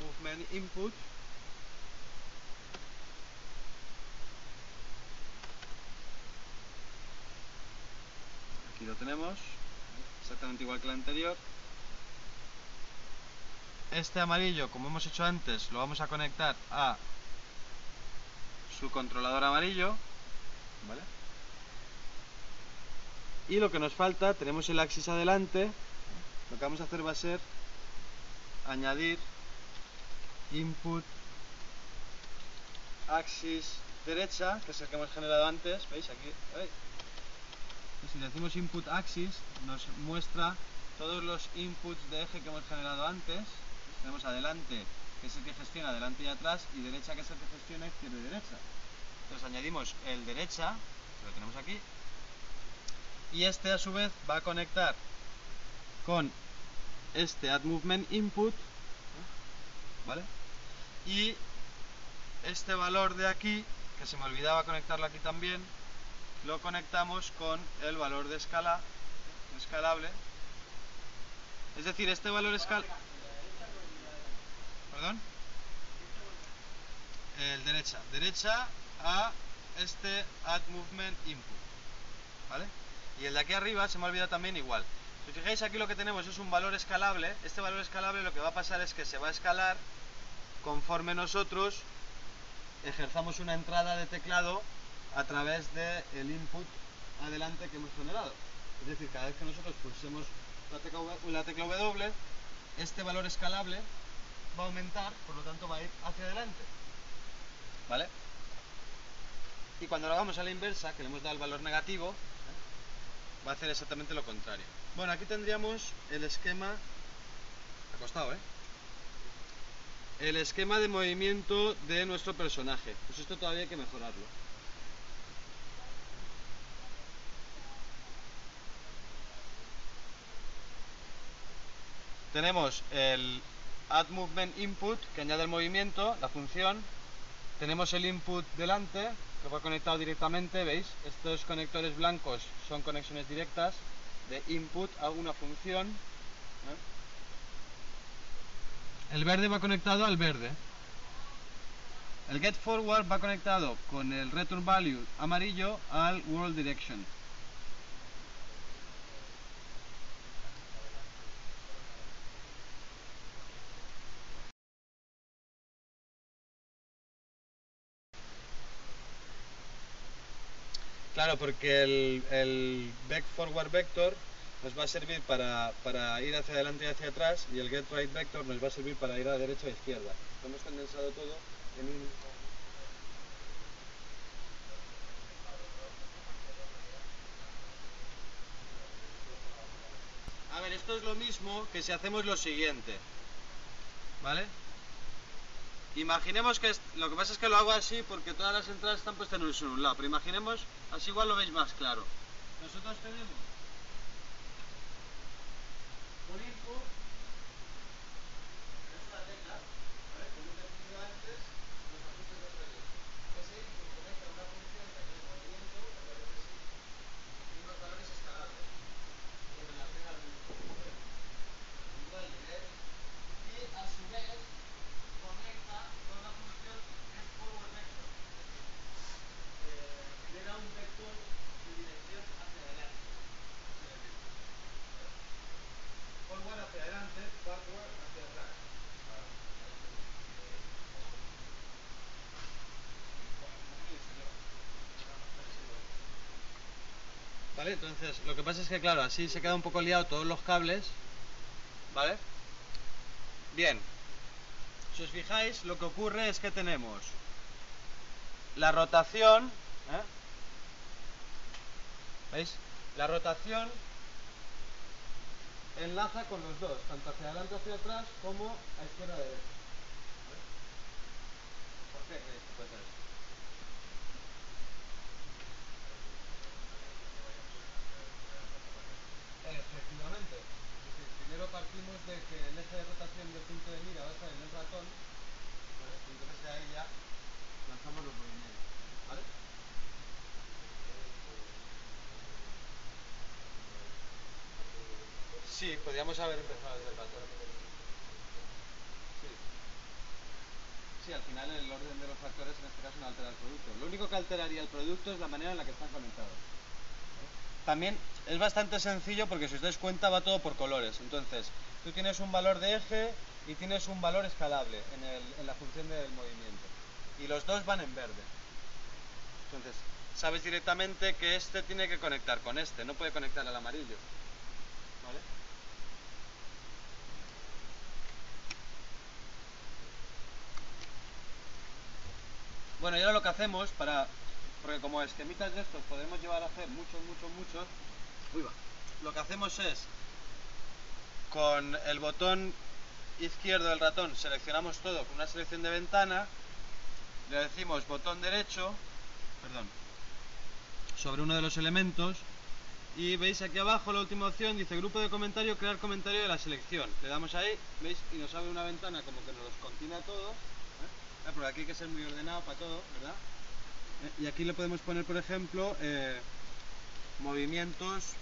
movement input aquí lo tenemos. Exactamente igual que el anterior. Este amarillo como hemos hecho antes lo vamos a conectar a su controlador amarillo ¿vale? y lo que nos falta, tenemos el axis adelante, lo que vamos a hacer va a ser añadir input axis derecha, que es el que hemos generado antes, ¿veis? Aquí, Si decimos input axis, nos muestra todos los inputs de eje que hemos generado antes. Tenemos adelante, que es el que gestiona adelante y atrás, y derecha, que es el que gestiona izquierda y derecha. Entonces añadimos el derecha, que lo tenemos aquí, y este a su vez va a conectar con este add movement input ¿vale? y este valor de aquí que se me olvidaba conectarlo aquí también lo conectamos con el valor de escala escalable es decir este valor escalable perdón el derecha derecha a este add movement input ¿vale? Y el de aquí arriba se me ha olvidado también igual. Si fijáis aquí lo que tenemos es un valor escalable. Este valor escalable lo que va a pasar es que se va a escalar conforme nosotros ejerzamos una entrada de teclado a través del el input adelante que hemos generado. Es decir, cada vez que nosotros pulsemos la tecla, la tecla W, este valor escalable va a aumentar, por lo tanto va a ir hacia adelante. ¿Vale? Y cuando lo hagamos a la inversa, que le hemos dado el valor negativo, va a hacer exactamente lo contrario. Bueno, aquí tendríamos el esquema... Ha costado, ¿eh? El esquema de movimiento de nuestro personaje. Pues esto todavía hay que mejorarlo. Tenemos el Add Movement Input, que añade el movimiento, la función. Tenemos el input delante, que va conectado directamente, ¿veis? Estos conectores blancos son conexiones directas de input a una función. ¿eh? El verde va conectado al verde. El get forward va conectado con el return value amarillo al world direction. Claro, porque el, el back forward vector nos va a servir para, para, ir hacia adelante y hacia atrás y el get right vector nos va a servir para ir a derecha e izquierda. Hemos condensado todo en un... A ver, esto es lo mismo que si hacemos lo siguiente. ¿Vale? Imaginemos que, lo que pasa es que lo hago así porque todas las entradas están puestas en un lado, pero imaginemos, así igual lo veis más claro. Nosotros tenemos un input, es una tecla, ¿vale? Como he definido antes, los ajustes de proyecto. Ese input conecta a una función que tiene movimiento, me parece así, y unos valores escalables, en relación al input, ¿vale? Y a su vez, conecta con la función get forward vector. Eh, genera un vector de dirección hacia adelante. Es decir, forward hacia adelante, backward hacia atrás. Entonces lo que pasa es que claro, así se queda un poco liado todos los cables, ¿vale? Bien, si os fijáis, lo que ocurre es que tenemos la rotación, ¿eh? ¿veis? La rotación enlaza con los dos, tanto hacia adelante hacia atrás como a izquierda a derecha. ¿Por qué creéis que puede ser esto? Efectivamente. Es decir, primero partimos de que el eje de rotación del punto de mira va a estar en el ratón, ¿vale? Entonces de ahí ya lanzamos los movimientos, ¿vale? Sí, podríamos haber empezado desde el ratón. Sí. Sí, al final el orden de los factores en este caso no altera el producto. Lo único que alteraría el producto es la manera en la que están conectados. También es bastante sencillo porque si os dais cuenta va todo por colores. Entonces, tú tienes un valor de eje y tienes un valor escalable en, el, en la función del movimiento. Y los dos van en verde. Entonces, sabes directamente que este tiene que conectar con este, no puede conectar al amarillo. ¿Vale? Bueno, y ahora lo que hacemos para porque como esquemitas de estos podemos llevar a hacer muchos, muchos, muchos, lo que hacemos es con el botón izquierdo del ratón seleccionamos todo con una selección de ventana, le decimos botón derecho, perdón, sobre uno de los elementos y veis aquí abajo la última opción dice grupo de comentario, crear comentario de la selección. Le damos ahí, veis, y nos abre una ventana como que nos los contiene a todos. ¿eh? Porque aquí hay que ser muy ordenado para todo, ¿verdad? Eh, y aquí le podemos poner, por ejemplo, eh, movimientos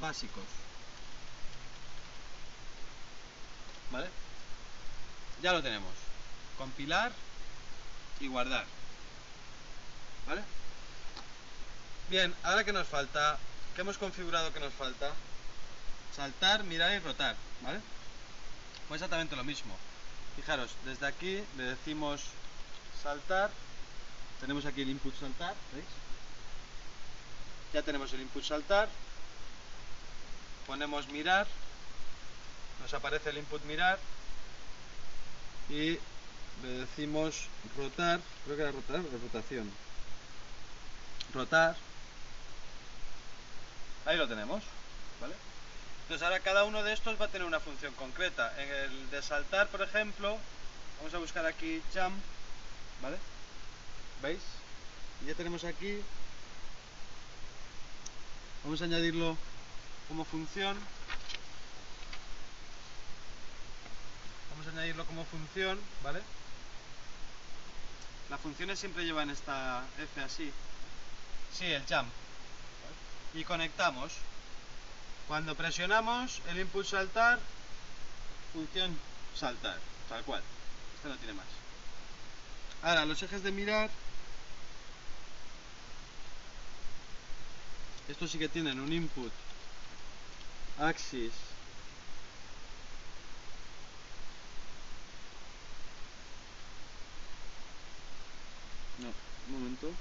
básicos. ¿Vale? Ya lo tenemos. Compilar y guardar. ¿Vale? Bien, ahora que nos falta, ¿qué hemos configurado que nos falta? Saltar, mirar y rotar, ¿vale? Pues exactamente lo mismo. Fijaros, desde aquí le decimos saltar tenemos aquí el input saltar, ¿veis? Ya tenemos el input saltar, ponemos mirar, nos aparece el input mirar y le decimos rotar, creo que era rotar rotación. Rotar. Ahí lo tenemos, ¿vale? Entonces ahora cada uno de estos va a tener una función concreta. En el de saltar, por ejemplo, vamos a buscar aquí jump, ¿vale? ¿Veis? Y ya tenemos aquí. Vamos a añadirlo como función. Vamos a añadirlo como función, ¿vale? Las funciones siempre llevan esta F así. Sí, el jump. Y conectamos. Cuando presionamos el input saltar, función saltar, tal cual. Este no tiene más. Ahora, los ejes de mirar. Estos sí que tienen un input axis No, un momento.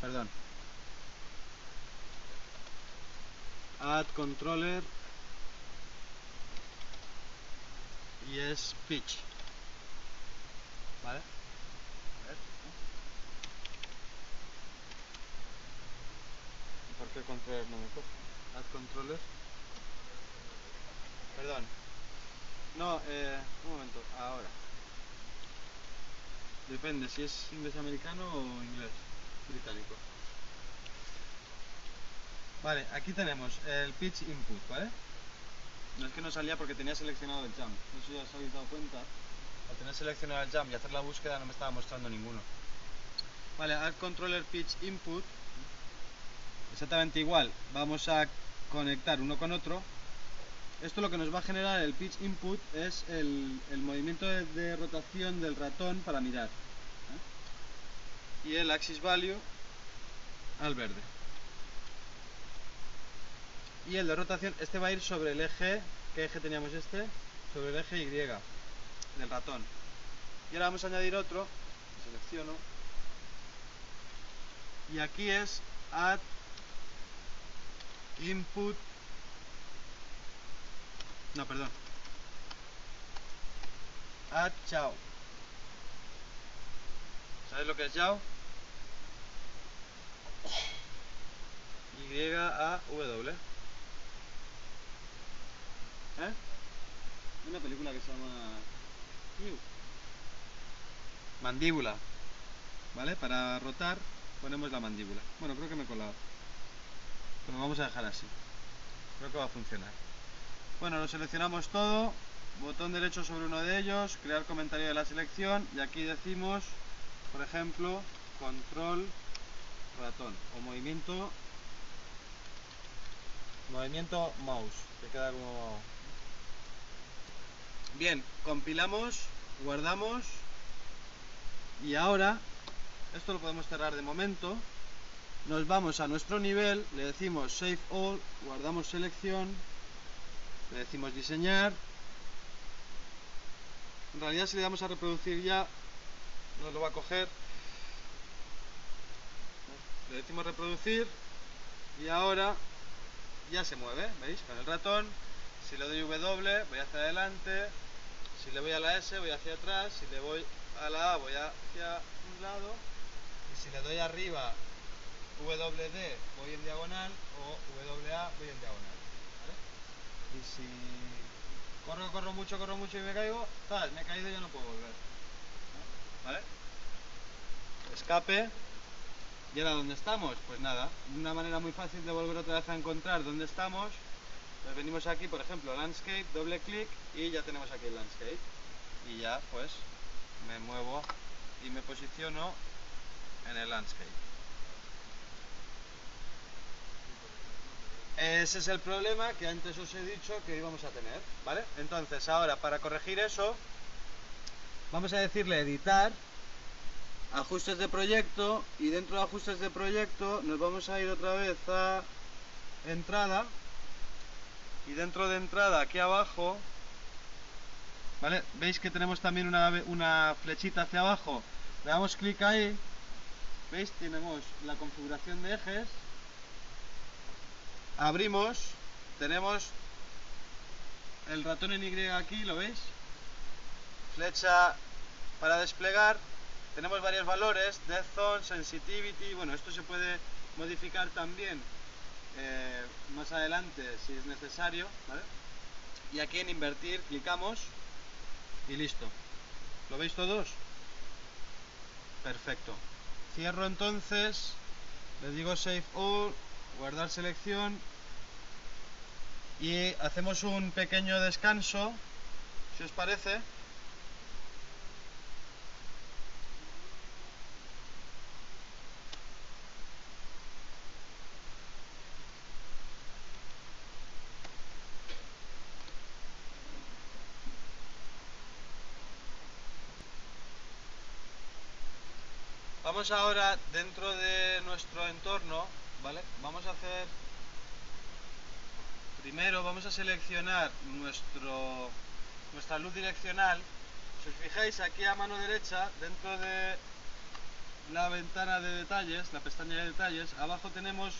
Perdón. Add controller y es pitch. ¿Vale? A ver. ¿Y por qué controller no me coge? Add controller. Perdón. No, eh, un momento, ahora. Depende si es inglés americano o inglés británico. Vale, aquí tenemos el pitch input, ¿vale? No es que no salía porque tenía seleccionado el jump. No sé si os habéis dado cuenta. Al tener seleccionado el jump y hacer la búsqueda no me estaba mostrando ninguno. Vale, add controller pitch input. Exactamente igual. Vamos a conectar uno con otro esto lo que nos va a generar el pitch input es el, movimiento de, rotación del ratón para mirar. ¿eh? Y el axis value al verde. Y el de rotación, este va a ir sobre el eje, ¿qué eje teníamos este? Sobre el eje Y del ratón. Y ahora vamos a añadir otro, selecciono. Y aquí es add input no, perdón. Add chao. ¿Sabes lo que es chao? Y A W. ¿Eh? Una película que se llama Mandíbula. ¿Vale? Para rotar ponemos la mandíbula. Bueno, creo que me he colado. Pero vamos a dejar así. Creo que va a funcionar. Bueno, lo seleccionamos todo, botón derecho sobre uno de ellos, crear comentario de la selección y aquí decimos, por ejemplo, control ratón o movimiento movimiento mouse, que queda como Bien, compilamos, guardamos y ahora esto lo podemos cerrar de momento. Nos vamos a nuestro nivel, le decimos Save All, guardamos selección le decimos diseñar en realidad si le damos a reproducir ya nos lo va a coger le decimos reproducir y ahora ya se mueve, ¿veis? Con el ratón si le doy W voy hacia adelante si le voy a la S voy hacia atrás si le voy a la A voy hacia un lado y si le doy arriba WD voy en diagonal o WA voy en diagonal y si corro, corro mucho, corro mucho y me caigo, tal, me he caído y ya no puedo volver. ¿Vale? Escape. ¿Y ahora dónde estamos? Pues nada, una manera muy fácil de volver otra vez a encontrar dónde estamos. Pues venimos aquí, por ejemplo, landscape, doble clic y ya tenemos aquí el landscape. Y ya pues me muevo y me posiciono en el landscape. Ese es el problema que antes os he dicho que íbamos a tener, ¿vale? Entonces, ahora, para corregir eso, vamos a decirle editar, ajustes de proyecto, y dentro de ajustes de proyecto nos vamos a ir otra vez a entrada, y dentro de entrada, aquí abajo, ¿vale? Veis que tenemos también una, una flechita hacia abajo. Le damos clic ahí. ¿Veis? Tenemos la configuración de ejes. Abrimos. Tenemos el ratón en Y aquí, ¿lo veis? Flecha para desplegar. Tenemos varios valores, Death Zone, Sensitivity, bueno, esto se puede modificar también eh, más adelante si es necesario, ¿vale? Y aquí en invertir clicamos y listo. ¿Lo veis todos? Perfecto. Cierro entonces, le digo Save All, guardar selección y hacemos un pequeño descanso, si os parece. Vamos ahora dentro de nuestro entorno, ¿vale? Vamos a hacer primero vamos a seleccionar nuestro nuestra luz direccional. Si os fijáis aquí a mano derecha, dentro de la ventana de detalles, la pestaña de detalles, abajo tenemos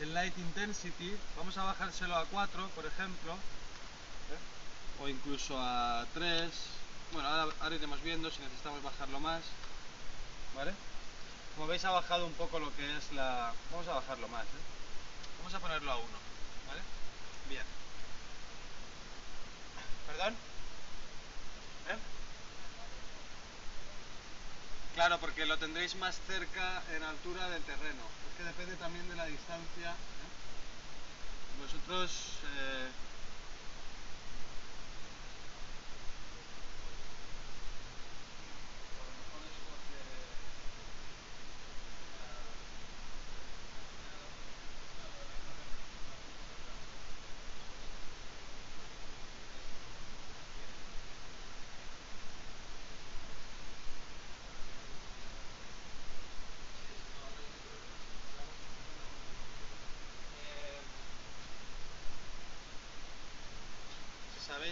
el Light Intensity, vamos a bajárselo a 4, por ejemplo, ¿eh? o incluso a 3, bueno, ahora, ahora iremos viendo si necesitamos bajarlo más. ¿vale? Como veis ha bajado un poco lo que es la... Vamos a bajarlo más, ¿eh? Vamos a ponerlo a 1, ¿vale? Bien. ¿Perdón? ¿Eh? Claro, porque lo tendréis más cerca en altura del terreno. Es que depende también de la distancia. ¿eh? Vosotros... Eh,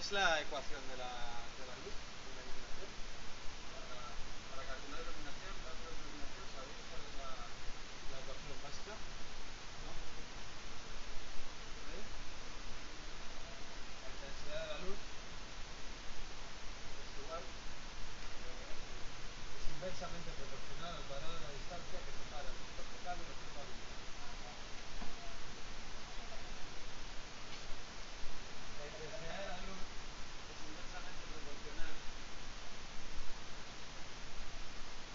¿Sabéis la ecuación de la, de la luz? De la iluminación? Para, para calcular la iluminación, la iluminación, ¿sabéis cuál es la, la ecuación básica? ¿No? ¿Veis? La intensidad de la luz es igual, es inversamente proporcional al cuadrado de la distancia que separa el vector focal y el vector La intensidad de la luz es inversamente proporcional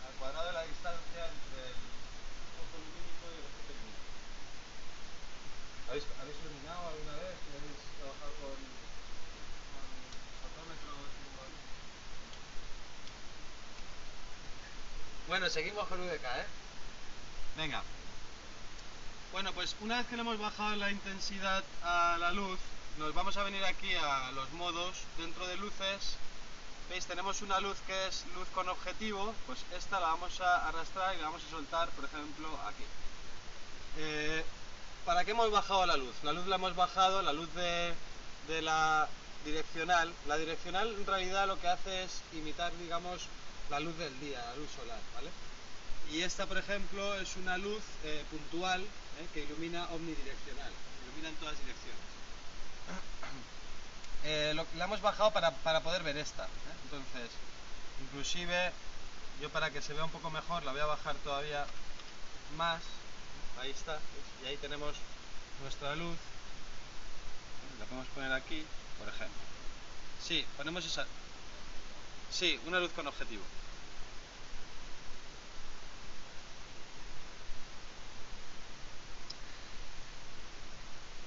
al cuadrado de la distancia entre el foco lumínico y el objeto lumínico. ¿Habéis, ¿Habéis iluminado alguna vez? ¿Habéis trabajado con, con fotómetros? Bueno, seguimos con UDK, ¿eh? Venga. Bueno, pues una vez que le hemos bajado la intensidad a la luz, nos vamos a venir aquí a los modos, dentro de luces, veis tenemos una luz que es luz con objetivo, pues esta la vamos a arrastrar y la vamos a soltar, por ejemplo, aquí. Eh, ¿Para qué hemos bajado la luz? La luz la hemos bajado, la luz de, de la direccional. La direccional en realidad lo que hace es imitar, digamos, la luz del día, la luz solar, ¿vale? Y esta, por ejemplo, es una luz eh, puntual eh, que ilumina omnidireccional, ilumina en todas direcciones. Eh, lo, la hemos bajado para, para poder ver esta. ¿eh? Entonces, inclusive, yo para que se vea un poco mejor, la voy a bajar todavía más. Ahí está. Y ahí tenemos nuestra luz. La podemos poner aquí, por ejemplo. Sí, ponemos esa. Sí, una luz con objetivo.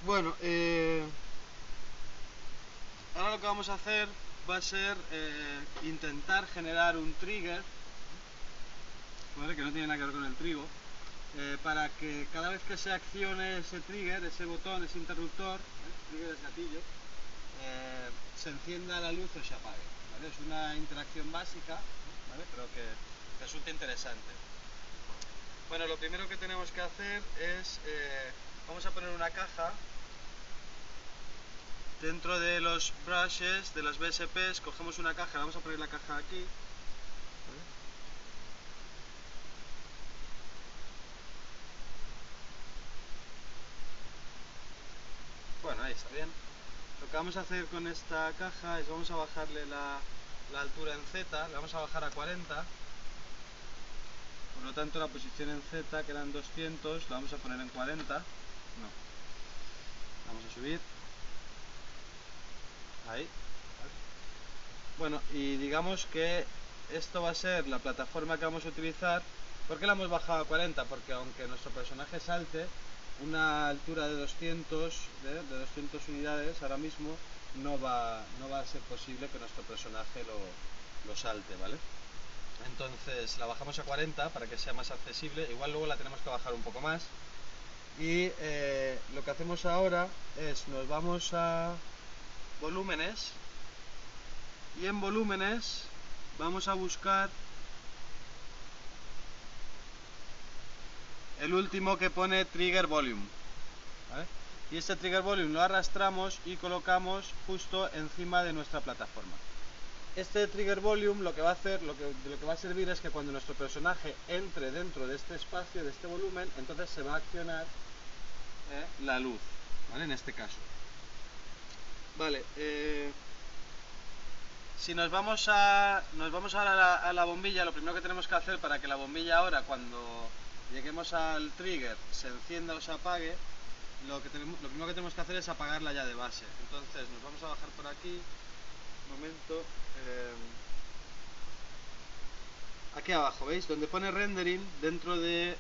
Bueno, eh, ahora lo que vamos a hacer va a ser eh, intentar generar un trigger, ¿vale? que no tiene nada que ver con el trigo, eh, para que cada vez que se accione ese trigger, ese botón, ese interruptor, ¿eh? trigger es gatillo, se encienda la luz o se apague. Es una interacción básica, pero que resulta interesante. Bueno, lo primero que tenemos que hacer es, eh, vamos a poner una caja dentro de los brushes, de las BSPs, cogemos una caja, vamos a poner la caja aquí. Bueno, ahí está bien. Que vamos a hacer con esta caja es vamos a bajarle la, la altura en Z, le vamos a bajar a 40. Por lo tanto la posición en Z, que eran 200, la vamos a poner en 40. No. Vamos a subir. Ahí. Bueno, y digamos que esto va a ser la plataforma que vamos a utilizar. ¿Por qué la hemos bajado a 40? Porque aunque nuestro personaje salte, una altura de 200, de, 200 unidades ahora mismo no va, no va a ser posible que nuestro personaje lo, lo salte, ¿vale? Entonces la bajamos a 40 para que sea más accesible, igual luego la tenemos que bajar un poco más. Y eh, lo que hacemos ahora es nos vamos a volúmenes y en volúmenes vamos a buscar el último que pone trigger volume y este trigger volume lo arrastramos y colocamos justo encima de nuestra plataforma este trigger volume lo que va a hacer lo que, lo que va a servir es que cuando nuestro personaje entre dentro de este espacio de este volumen entonces se va a accionar ¿eh? la luz ¿vale? en este caso vale eh, si nos vamos a nos vamos ahora a la bombilla lo primero que tenemos que hacer para que la bombilla ahora cuando lleguemos al trigger, se encienda o se apague, lo, que tenemos, lo primero que tenemos que hacer es apagarla ya de base. Entonces nos vamos a bajar por aquí, un momento, eh, aquí abajo, ¿veis? Donde pone rendering, dentro de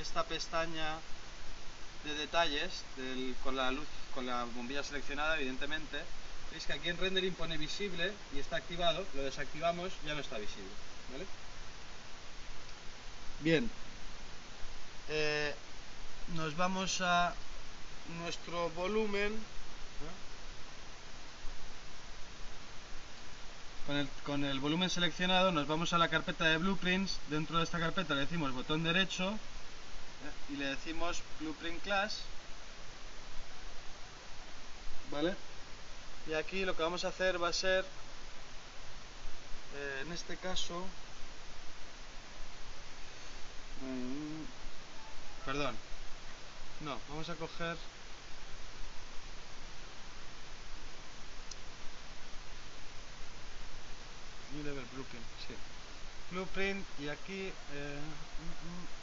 esta pestaña de detalles, con la con la bombilla seleccionada, evidentemente, veis que aquí en rendering pone visible y está activado, lo desactivamos, ya no está visible, ¿vale? Bien, eh, nos vamos a nuestro volumen con el, con el, volumen seleccionado nos vamos a la carpeta de blueprints. Dentro de esta carpeta le decimos botón derecho y le decimos blueprint class vale y aquí lo que vamos a hacer va a ser eh, en este caso mmm, Perdón. No, vamos a coger... New Level Blueprint, sí. Blueprint y aquí... Eh, mm, mm.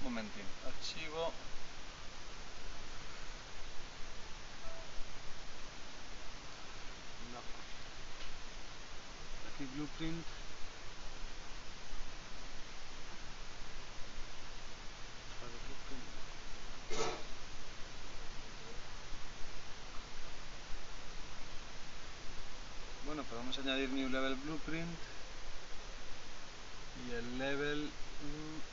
Un momentín. Archivo... blueprint bueno podemos añadir new level blueprint. Y el level aquí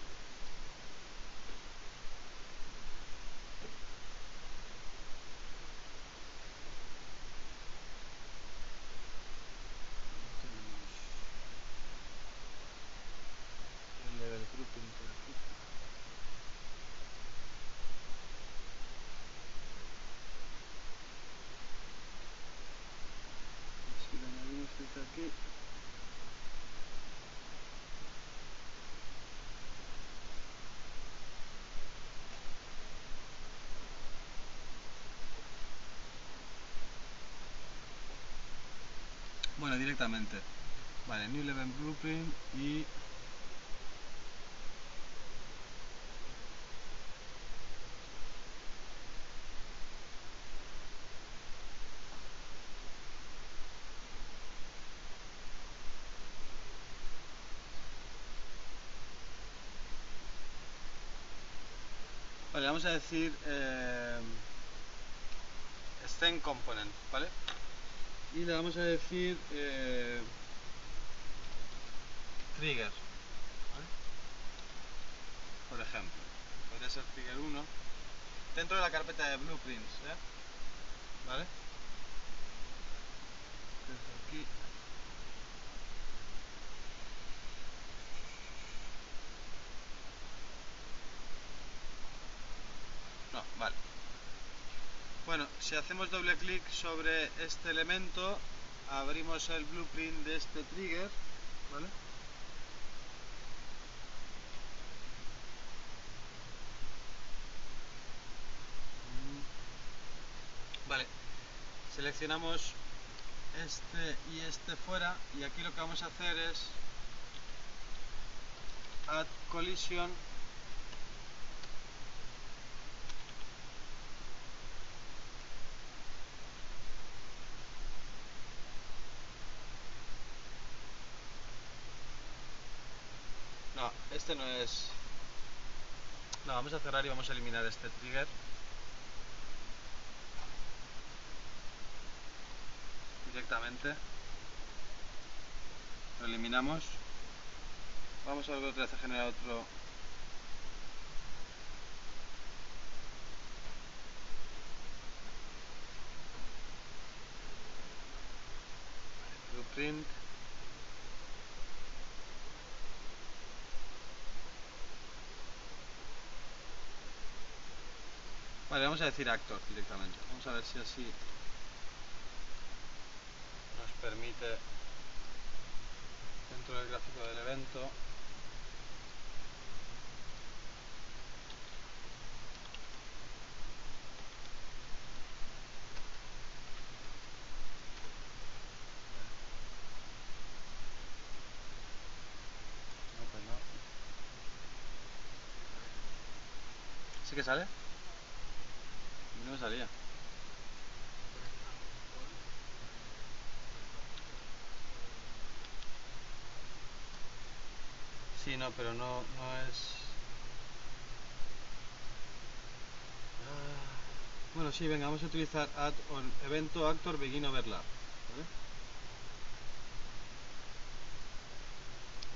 bueno directamente vale new level blueprint y Vale, vamos a decir eh, Component, ¿vale? Y le vamos a decir eh, Trigger. Por ejemplo, podría ser Trigger 1 dentro de la carpeta de Blueprints, ¿eh? ¿vale? Desde aquí Vale. Bueno, si hacemos doble clic sobre este elemento, abrimos el blueprint de este trigger, ¿vale? Vale, seleccionamos este y este fuera y aquí lo que vamos a hacer es add collision este no es. No, vamos a cerrar y vamos a eliminar este trigger. Directamente. Lo eliminamos. Vamos a volver otra vez a generar otro. Blueprint vamos a decir actor directamente. Vamos a ver si así nos permite dentro del gráfico del evento pues. ¿Sí que sale? No me salía. Sí, no, pero no, no es... Ah, Bueno, sí, venga, vamos a utilizar add on evento actor begin overlap. ¿vale?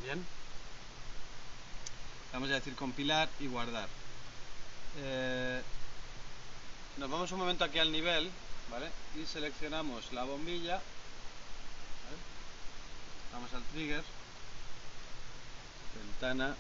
Bien. Vamos a decir compilar y guardar. Eh, nos vamos un momento aquí al nivel, ¿vale? Y seleccionamos la bombilla. Vamos al trigger. Ventana.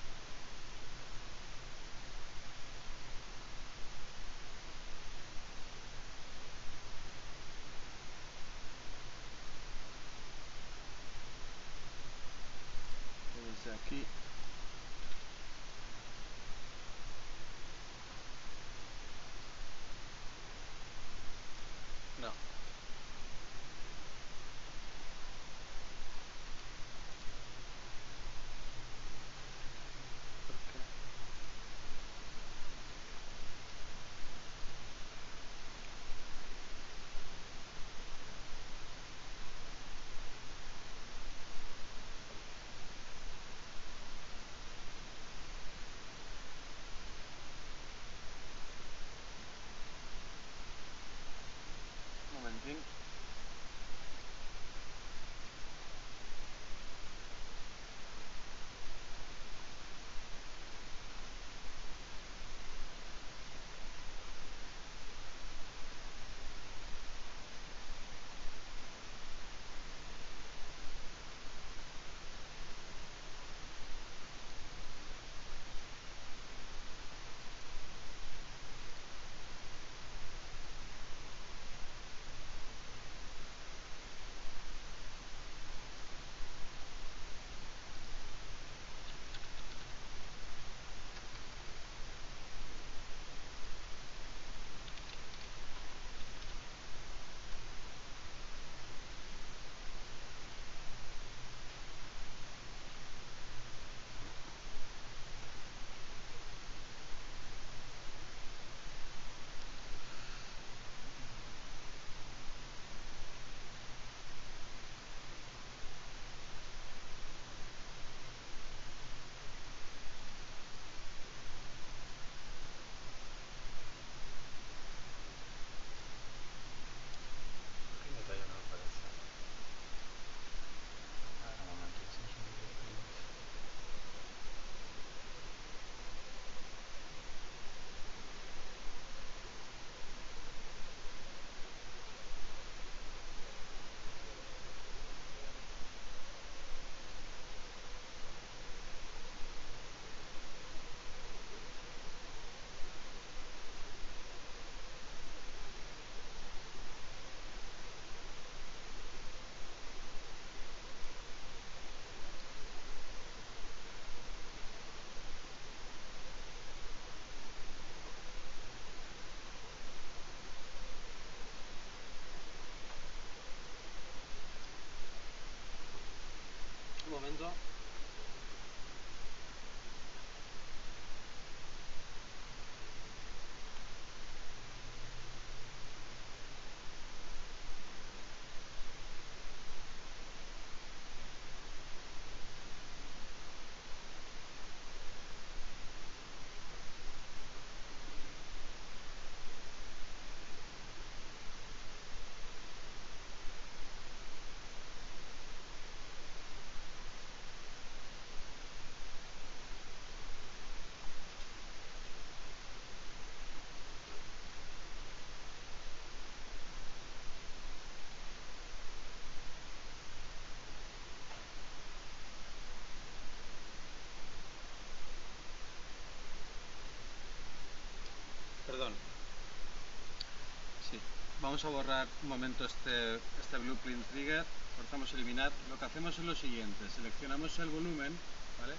Vamos a borrar un momento este, este blueprint trigger. Cortamos eliminar. Lo que hacemos es lo siguiente. Seleccionamos el volumen, ¿vale?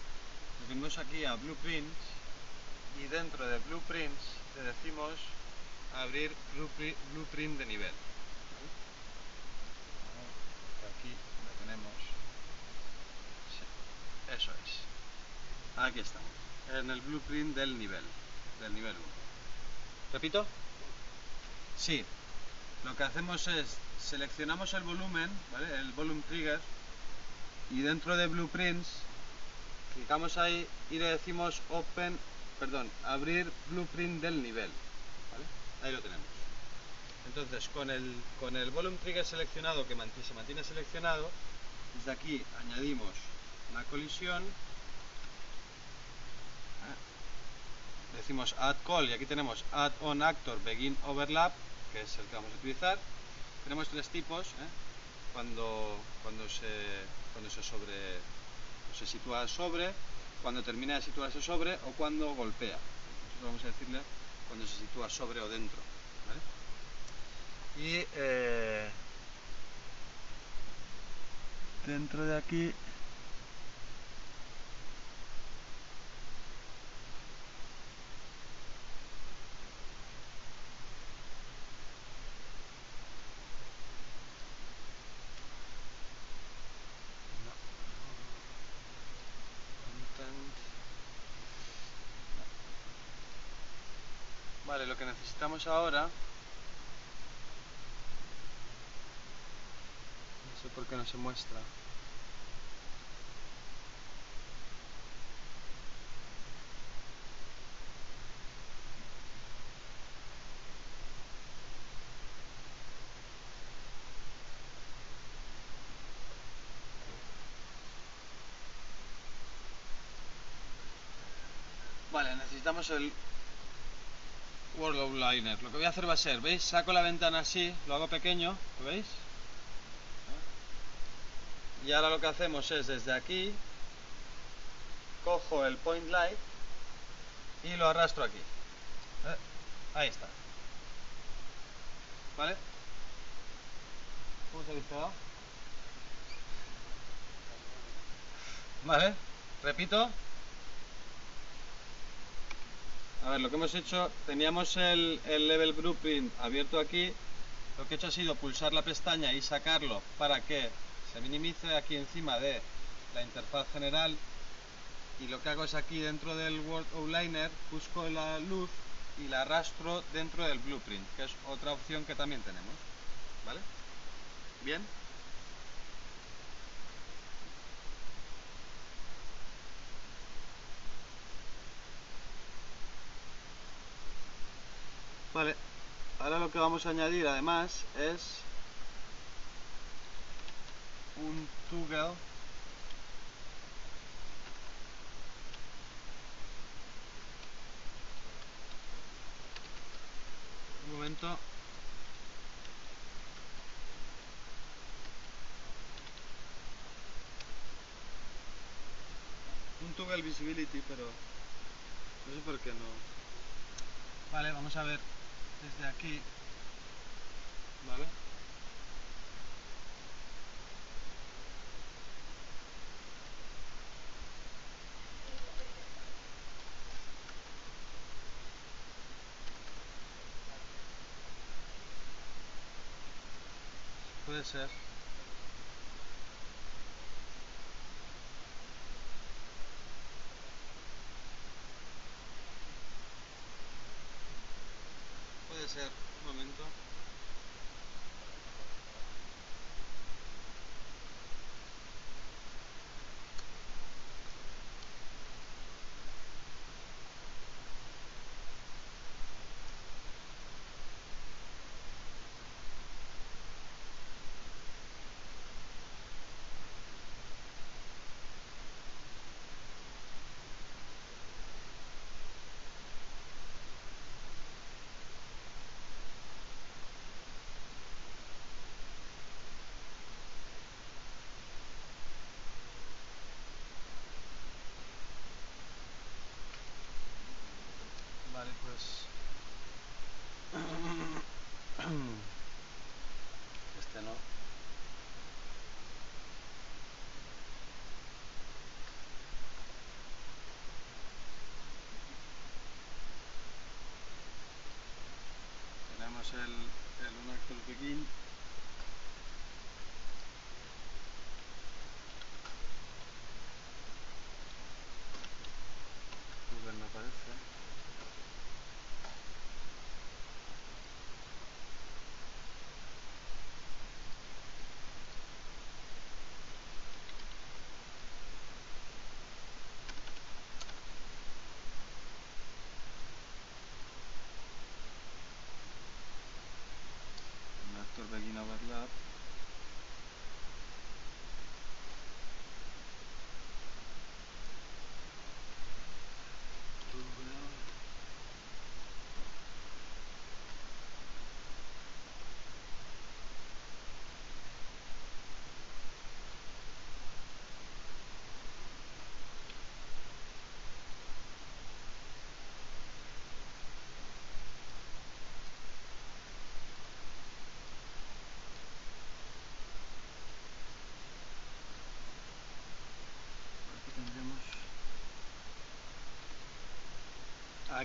Nos venimos aquí a blueprints y dentro de blueprints le decimos abrir blueprint, de nivel. Aquí lo tenemos. Eso es. Aquí estamos. En el blueprint del nivel. Del nivel 1. ¿Repito? Sí. Lo que hacemos es seleccionamos el volumen. El volume trigger y dentro de blueprints clicamos ahí y le decimos open, perdón, abrir blueprint del nivel. Ahí lo tenemos. Entonces, con el, con el volume trigger seleccionado, que se mantiene seleccionado, desde aquí añadimos una colisión, ¿eh? decimos add call y aquí tenemos add on actor begin overlap, que es el que vamos a utilizar. Tenemos tres tipos, ¿eh? cuando, cuando, se, cuando se, sobre, se sitúa sobre, cuando termina de situarse sobre o cuando golpea. Vamos a decirle cuando se sitúa sobre o dentro. Y eh, dentro de aquí No. Content. No. Vale, lo que necesitamos ahora. No sé por qué no se muestra. Vale, necesitamos el World Outliner. Lo que voy a hacer va a ser, ¿veis? Saco la ventana así, lo hago pequeño, ¿lo veis? Y ahora lo que hacemos es desde aquí, cojo el point light y lo arrastro aquí. ¿Eh? Ahí está. ¿Vale? ¿Cómo se ha? Vale, repito. A ver, lo que hemos hecho, teníamos el, el level blueprint abierto aquí. Lo que he hecho ha sido pulsar la pestaña y sacarlo para que se minimice aquí encima de la interfaz general. Y lo que hago es aquí dentro del Word Outliner, busco la luz y la arrastro dentro del blueprint, que es otra opción que también tenemos. ¿Vale? Bien. Vale, ahora lo que vamos a añadir además es un toggle. Un momento. Un toggle visibility pero no sé por qué no. Vale vamos a ver desde aquí. Vale. Puede ser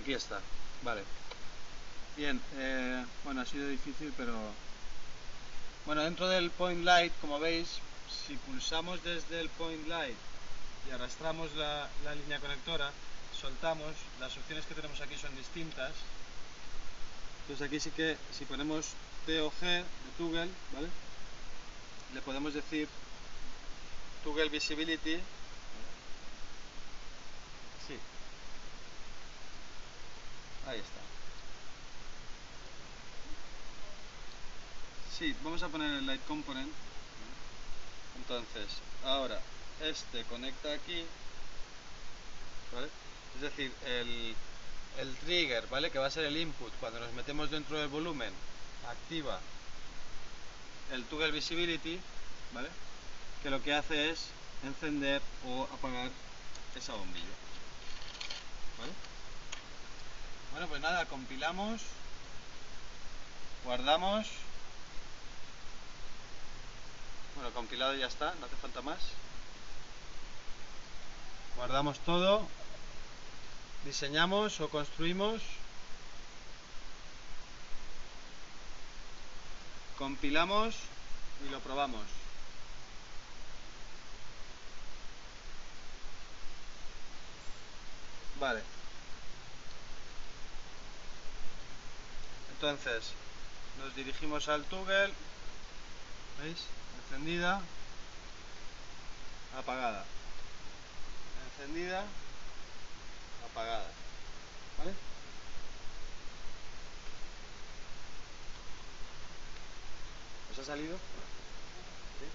Aquí está, vale. Bien, eh, bueno, ha sido difícil, pero. Bueno, dentro del point light, como veis, si pulsamos desde el point light y arrastramos la, línea conectora, soltamos, las opciones que tenemos aquí son distintas. Entonces aquí sí que, si ponemos TOG de Toggle, ¿vale? Le podemos decir Toggle Visibility Ahí está. Sí, vamos a poner el light component. Entonces, ahora este conecta aquí. Es decir, el, el trigger, ¿vale? Que va a ser el input cuando nos metemos dentro del volumen, activa el toggle visibility, ¿vale? Que lo que hace es encender o apagar esa bombilla. ¿Vale? Bueno, pues nada, compilamos, guardamos. Bueno, compilado ya está, no hace falta más. Guardamos todo, diseñamos o construimos, compilamos y lo probamos. Vale. Entonces, nos dirigimos al toggle. ¿Veis? Encendida. Apagada. Encendida. Apagada. ¿Vale? ¿Os ha salido? ¿Sí?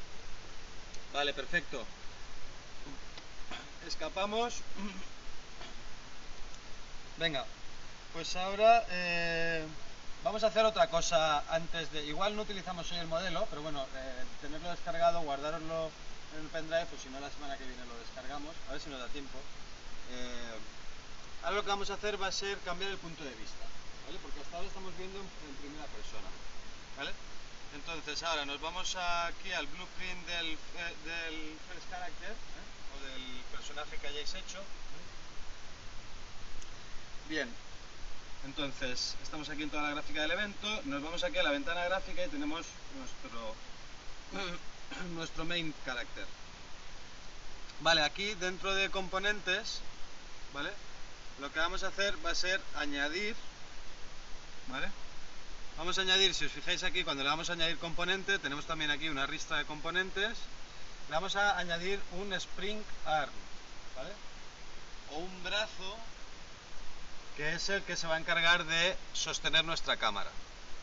Vale, perfecto. Escapamos. Venga, pues ahora eh, vamos a hacer otra cosa antes de... Igual no utilizamos hoy el modelo, pero bueno, eh, tenerlo descargado, guardároslo en el pendrive, pues si no la semana que viene lo descargamos, a ver si nos da tiempo. Eh, ahora lo que vamos a hacer va a ser cambiar el punto de vista, ¿vale? Porque hasta ahora estamos viendo en, primera persona, ¿vale? Entonces ahora nos vamos aquí al blueprint del, eh, first character, o del personaje que hayáis hecho, Bien, entonces estamos aquí en toda la gráfica del evento, nos vamos aquí a la ventana gráfica y tenemos nuestro, nuestro main character. Vale, aquí dentro de componentes, ¿vale? Lo que vamos a hacer va a ser añadir, ¿vale? Vamos a añadir, si os fijáis aquí, cuando le vamos a añadir componente, tenemos también aquí una ristra de componentes. Le vamos a añadir un spring arm, ¿vale? O un brazo que es el que se va a encargar de sostener nuestra cámara,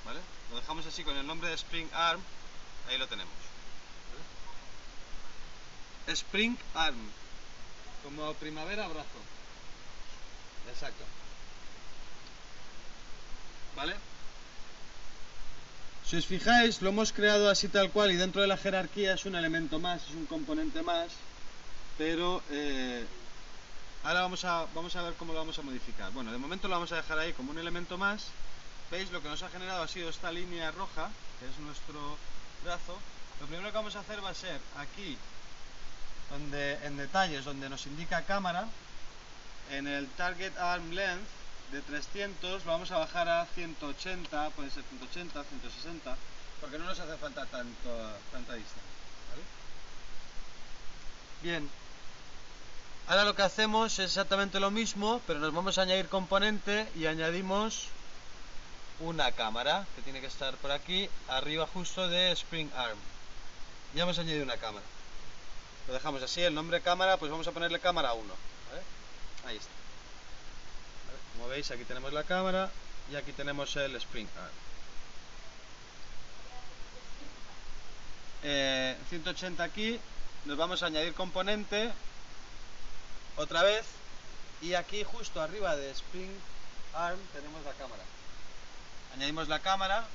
¿vale? Lo dejamos así con el nombre de spring arm, ahí lo tenemos. Spring arm, como primavera brazo. Exacto. ¿Vale? Si os fijáis, lo hemos creado así tal cual y dentro de la jerarquía es un elemento más, es un componente más, pero eh, ahora vamos a, vamos a ver cómo lo vamos a modificar. Bueno, de momento lo vamos a dejar ahí como un elemento más. ¿Veis? Lo que nos ha generado ha sido esta línea roja, que es nuestro brazo. Lo primero que vamos a hacer va a ser aquí, donde en detalles, donde nos indica cámara, en el Target Arm Length, de 300 lo vamos a bajar a 180, puede ser 180, 160, porque no nos hace falta tanto, tanta distancia. Bien, ahora lo que hacemos es exactamente lo mismo, pero nos vamos a añadir componente y añadimos una cámara, que tiene que estar por aquí, arriba justo de Spring Arm. Ya hemos añadido una cámara. Lo dejamos así, el nombre cámara, pues vamos a ponerle cámara 1. Ahí está. Como veis, aquí tenemos la cámara y aquí tenemos el Spring Arm. Eh, 180 aquí, nos vamos a añadir componente otra vez y aquí justo arriba de Spring Arm tenemos la cámara. Añadimos la cámara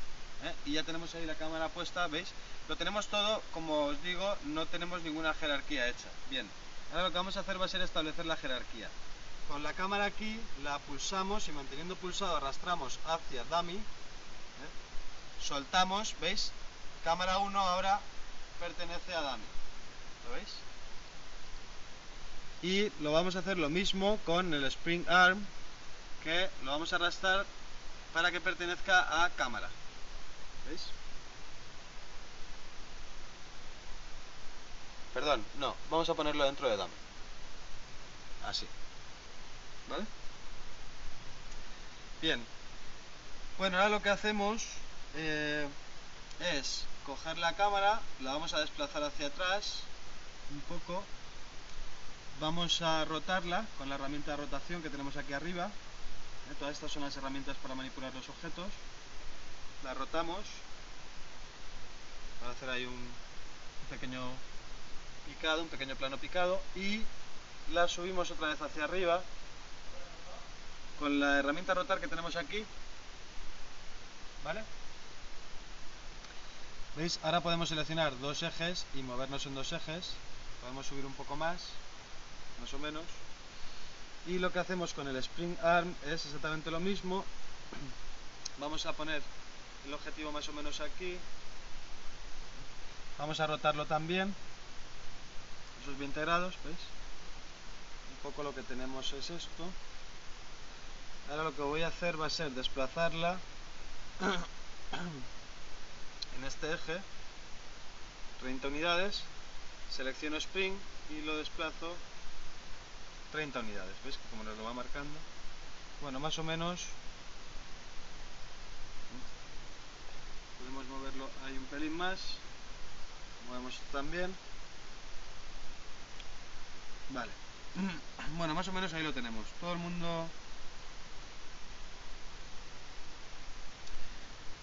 ¿eh? y ya tenemos ahí la cámara puesta, ¿veis? Lo tenemos todo, como os digo, no tenemos ninguna jerarquía hecha. Bien, ahora lo que vamos a hacer va a ser establecer la jerarquía. Con la cámara aquí la pulsamos y manteniendo pulsado arrastramos hacia dummy. ¿eh? Soltamos, ¿veis? Cámara 1 ahora pertenece a dummy. ¿Lo veis? Y lo vamos a hacer lo mismo con el spring arm que lo vamos a arrastrar para que pertenezca a cámara. ¿Veis? Perdón, no, vamos a ponerlo dentro de dummy. Así. ¿Vale? Bien. Bueno, ahora lo que hacemos eh, es coger la cámara, la vamos a desplazar hacia atrás un poco, vamos a rotarla con la herramienta de rotación que tenemos aquí arriba. ¿eh? Todas estas son las herramientas para manipular los objetos. La rotamos para hacer ahí un pequeño picado, un pequeño plano picado y la subimos otra vez hacia arriba con la herramienta rotar que tenemos aquí, ¿vale? ¿Veis? Ahora podemos seleccionar dos ejes y movernos en dos ejes. Podemos subir un poco más, más o menos. Y lo que hacemos con el Spring Arm es exactamente lo mismo. Vamos a poner el objetivo más o menos aquí. Vamos a rotarlo también. Esos 20 grados, ¿veis? Un poco lo que tenemos es esto. Ahora lo que voy a hacer va a ser desplazarla en este eje 30 unidades, selecciono Spring y lo desplazo 30 unidades, ¿veis? Que como nos lo va marcando. Bueno, más o menos podemos moverlo ahí un pelín más, movemos también. Vale, bueno, más o menos ahí lo tenemos. Todo el mundo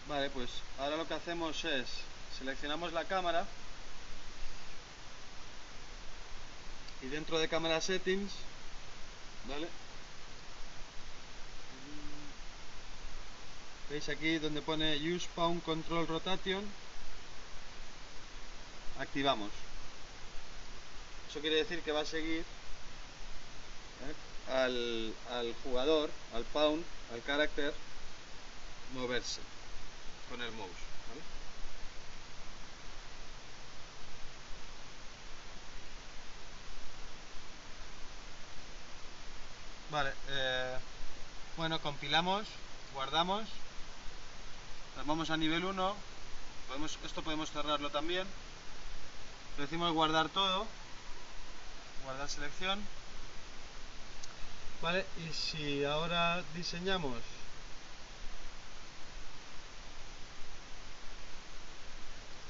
Vale, pues ahora lo que hacemos es seleccionamos la cámara y dentro de cámara settings, ¿vale? ¿Veis aquí donde pone Use Pound Control Rotation? Activamos. Eso quiere decir que va a seguir ¿eh? al, al jugador, al Pound, al carácter, moverse con el mouse. ¿vale? Eh, bueno, compilamos, guardamos, vamos a nivel 1, podemos, esto podemos cerrarlo también, le decimos guardar todo, guardar selección, ¿vale? Y si ahora diseñamos.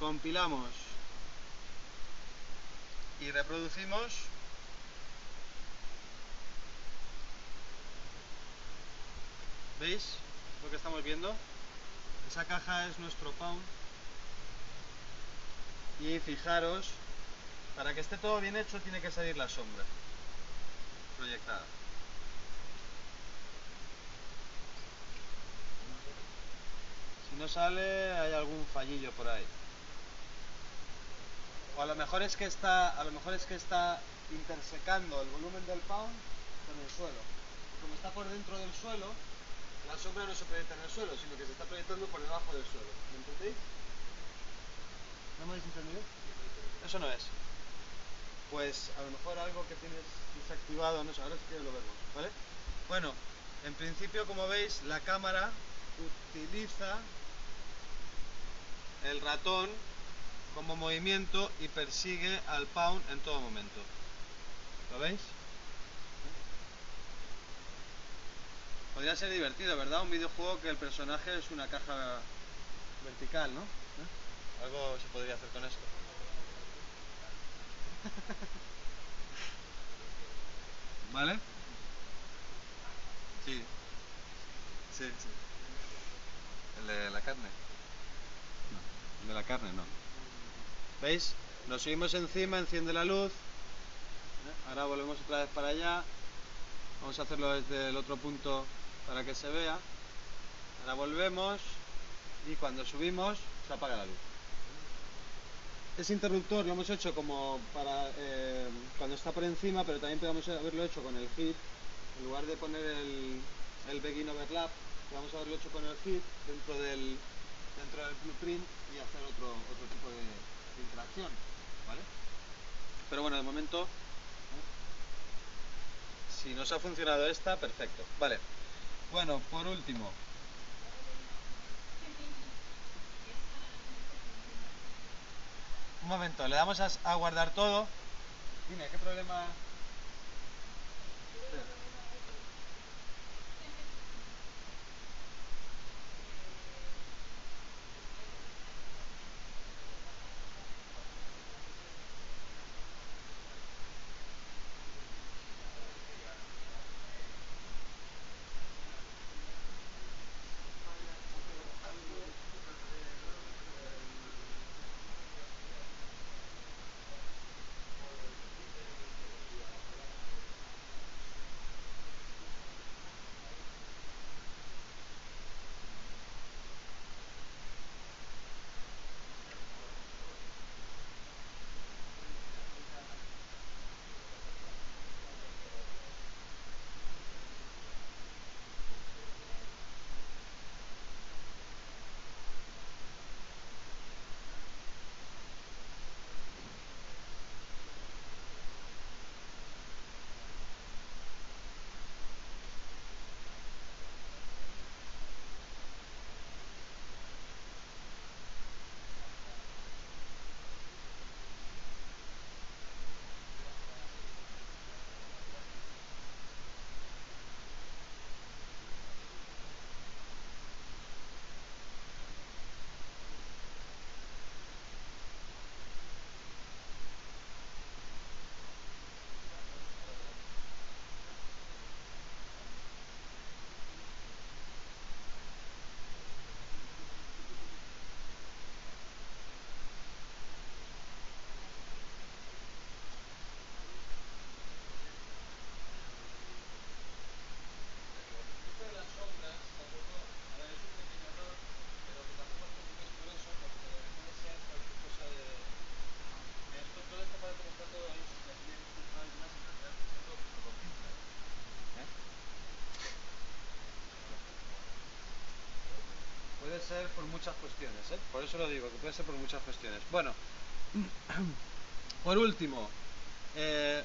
Compilamos. Y reproducimos, ¿veis lo que estamos viendo? Esa caja es nuestro pound y fijaros, para que esté todo bien hecho tiene que salir la sombra proyectada. Si no sale, hay algún fallillo por ahí. O a lo mejor es que está, a lo mejor es que está intersecando el volumen del pound con el suelo. Como está por dentro del suelo, la sombra no se proyecta en el suelo, sino que se está proyectando por debajo del suelo. ¿Me entendéis? ¿No me habéis entendido? Eso no es. Pues a lo mejor algo que tienes desactivado, no sé, ahora sí que lo vemos, ¿vale? Bueno, en principio, como veis, la cámara utiliza el ratón como movimiento y persigue al pound en todo momento. ¿Lo veis? Podría ser divertido, ¿verdad? Un videojuego que el personaje es una caja vertical, ¿no? ¿Eh? Algo se podría hacer con esto. ¿Vale? Sí. Sí, sí. ¿El de la carne? No. El de la carne no. ¿Veis? Nos subimos encima, enciende la luz. Ahora volvemos otra vez para allá. Vamos a hacerlo desde el otro punto para que se vea. Ahora volvemos y cuando subimos se apaga la luz. Ese interruptor lo hemos hecho como para eh, cuando está por encima, pero también podemos haberlo hecho con el hit. En lugar de poner el, begin overlap, a haberlo hecho con el hit dentro del, dentro del blueprint y hacer otro, otro tipo de, de interacción. ¿vale? Pero bueno, de momento, ¿eh? si nos ha funcionado esta, perfecto. Vale. Bueno, por último, un momento, le damos a, guardar todo. Dime, ¿qué problema? Muchas cuestiones, ¿eh? Por eso lo digo, que puede ser por muchas cuestiones. Bueno, por último, eh,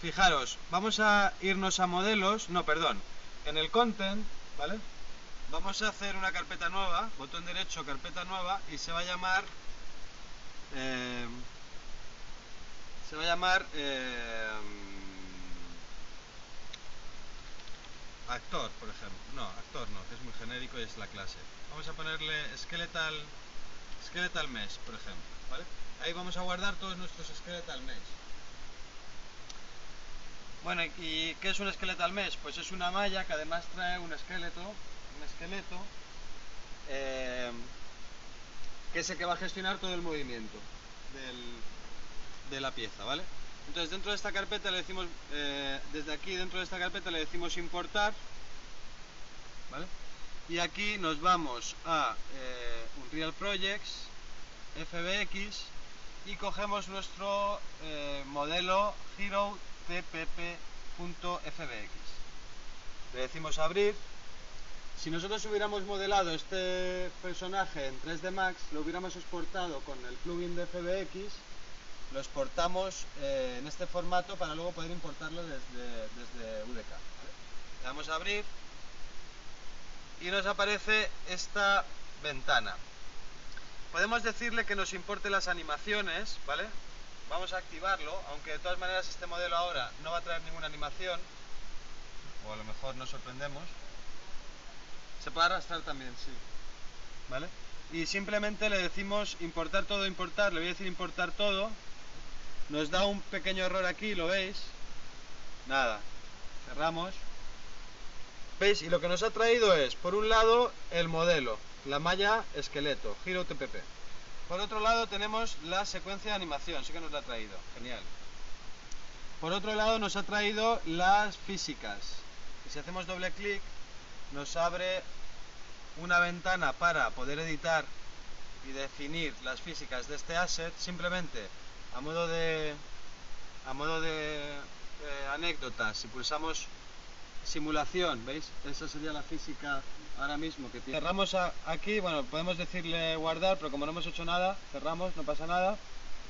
fijaros, vamos a irnos a modelos, no, perdón, en el content, ¿vale? Vamos a hacer una carpeta nueva, botón derecho, carpeta nueva, y se va a llamar, eh, se va a llamar actor, por ejemplo. No, actor no, que es muy genérico y es la clase. Vamos a ponerle skeletal, skeletal mesh, por ejemplo, ¿vale? Ahí vamos a guardar todos nuestros skeletal mesh. Bueno, ¿y qué es un skeletal mesh? Pues es una malla que además trae un esqueleto, un esqueleto, eh, que es el que va a gestionar todo el movimiento de la pieza, ¿vale? Entonces dentro de esta carpeta le decimos, eh, desde aquí dentro de esta carpeta le decimos importar, ¿vale? Y aquí nos vamos a eh, Unreal Projects, FBX y cogemos nuestro eh, modelo Hero tpp.fbx. Le decimos abrir. Si nosotros hubiéramos modelado este personaje en 3D Max, lo hubiéramos exportado con el plugin de FBX, lo exportamos eh, en este formato para luego poder importarlo desde, desde UDK. Le damos a abrir y nos aparece esta ventana. Podemos decirle que nos importe las animaciones, ¿vale? Vamos a activarlo, aunque de todas maneras este modelo ahora no va a traer ninguna animación, o a lo mejor nos sorprendemos. Se puede arrastrar también, sí. ¿Vale? Y simplemente le decimos importar todo, importar, le voy a decir importar todo. Nos da un pequeño error aquí, ¿lo veis? Nada. Cerramos. ¿Veis? Y lo que nos ha traído es, por un lado, el modelo, la malla esqueleto, giro TPP. Por otro lado tenemos la secuencia de animación, sí que nos la ha traído, genial. Por otro lado nos ha traído las físicas. Y si hacemos doble clic nos abre una ventana para poder editar y definir las físicas de este asset simplemente a modo de a de, anécdota si pulsamos simulación veis esa sería la física ahora mismo que Cerramos aquí, bueno, podemos decirle guardar, pero como no hemos hecho nada, cerramos, no pasa nada.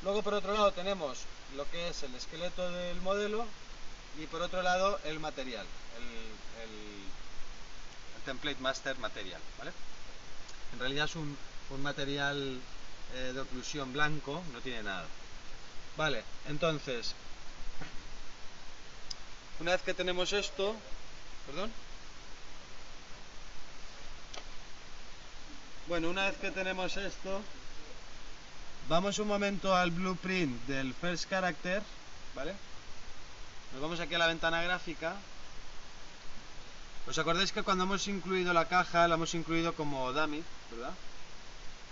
Luego por otro lado tenemos lo que es el esqueleto del modelo y por otro lado el material, el, template master material, ¿vale? En realidad es un, material eh, de oclusión blanco, no tiene nada. Vale, entonces, una vez que tenemos esto, perdón, Bueno, una vez que tenemos esto, vamos un momento al blueprint del first character, ¿vale? Nos vamos aquí a la ventana gráfica. ¿Os acordáis que cuando hemos incluido la caja, la hemos incluido como dummy, ¿verdad?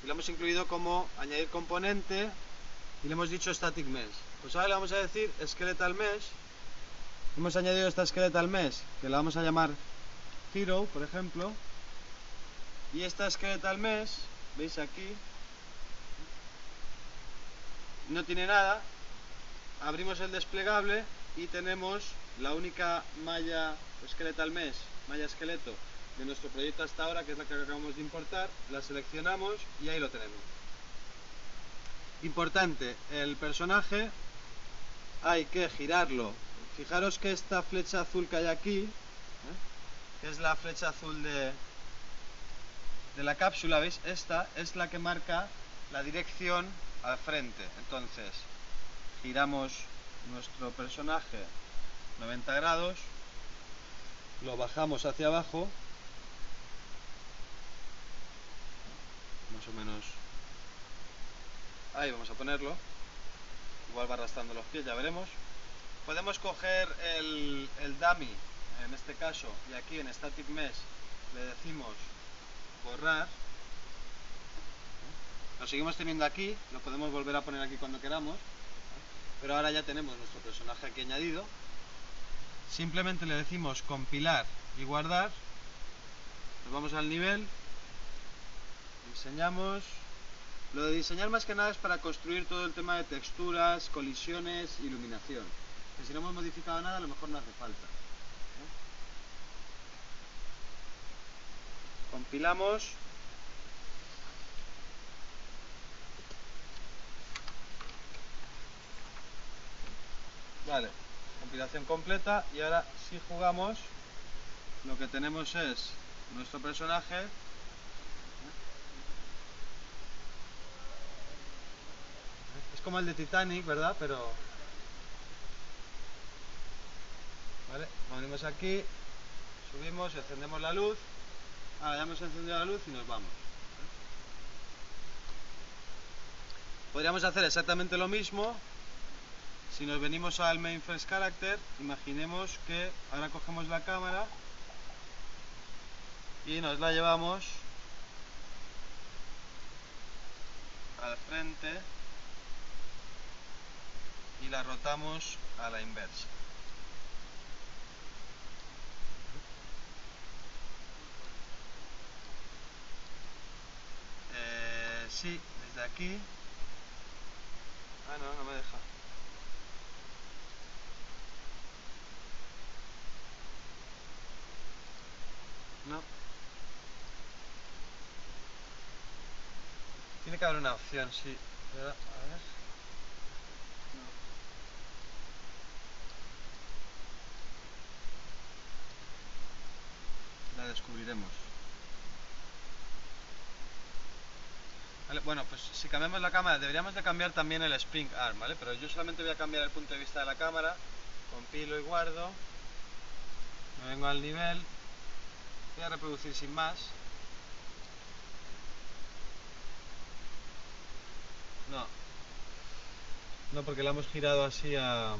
Y la hemos incluido como añadir componente y le hemos dicho static mesh. Pues ahora le vamos a decir skeletal mesh. Hemos añadido esta skeletal mesh, que la vamos a llamar hero, por ejemplo. Y esta skeletal mesh, veis aquí, no tiene nada. Abrimos el desplegable y tenemos la única malla skeletal mesh, malla esqueleto de nuestro proyecto hasta ahora, que es la que acabamos de importar. La seleccionamos y ahí lo tenemos. Importante, el personaje hay que girarlo. Fijaros que esta flecha azul que hay aquí, ¿eh? que es la flecha azul de, de la cápsula, ¿veis? Esta es la que marca la dirección al frente. Entonces, giramos nuestro personaje 90 grados, lo bajamos hacia abajo, más o menos ahí vamos a ponerlo, igual va arrastrando los pies, ya veremos. Podemos coger el, el dummy, en este caso, y aquí en Static Mesh le decimos borrar. Lo seguimos teniendo aquí, lo podemos volver a poner aquí cuando queramos, pero ahora ya tenemos nuestro personaje aquí añadido. Simplemente le decimos compilar y guardar. Nos vamos al nivel, diseñamos. Lo de diseñar más que nada es para construir todo el tema de texturas, colisiones, iluminación. Que si no hemos modificado nada, a lo mejor no hace falta. compilamos vale compilación completa y ahora si jugamos lo que tenemos es nuestro personaje como el de Titanic verdad pero vale venimos aquí subimos encendemos la luz. Ahora ya hemos encendido la luz y nos vamos. Podríamos hacer exactamente lo mismo si nos venimos al main character, imaginemos que ahora cogemos la cámara y nos la llevamos al frente y la rotamos a la inversa. Eh, sí, desde aquí. Ah, no, no me deja. No. Tiene que haber una opción, sí. A ver. Descubriremos. Bueno, pues si cambiamos la cámara, deberíamos de cambiar también el spring arm, ¿vale? Pero yo solamente voy a cambiar el punto de vista de la cámara, compilo y guardo, me vengo al nivel, voy a reproducir sin más, no, no porque la hemos girado así a, a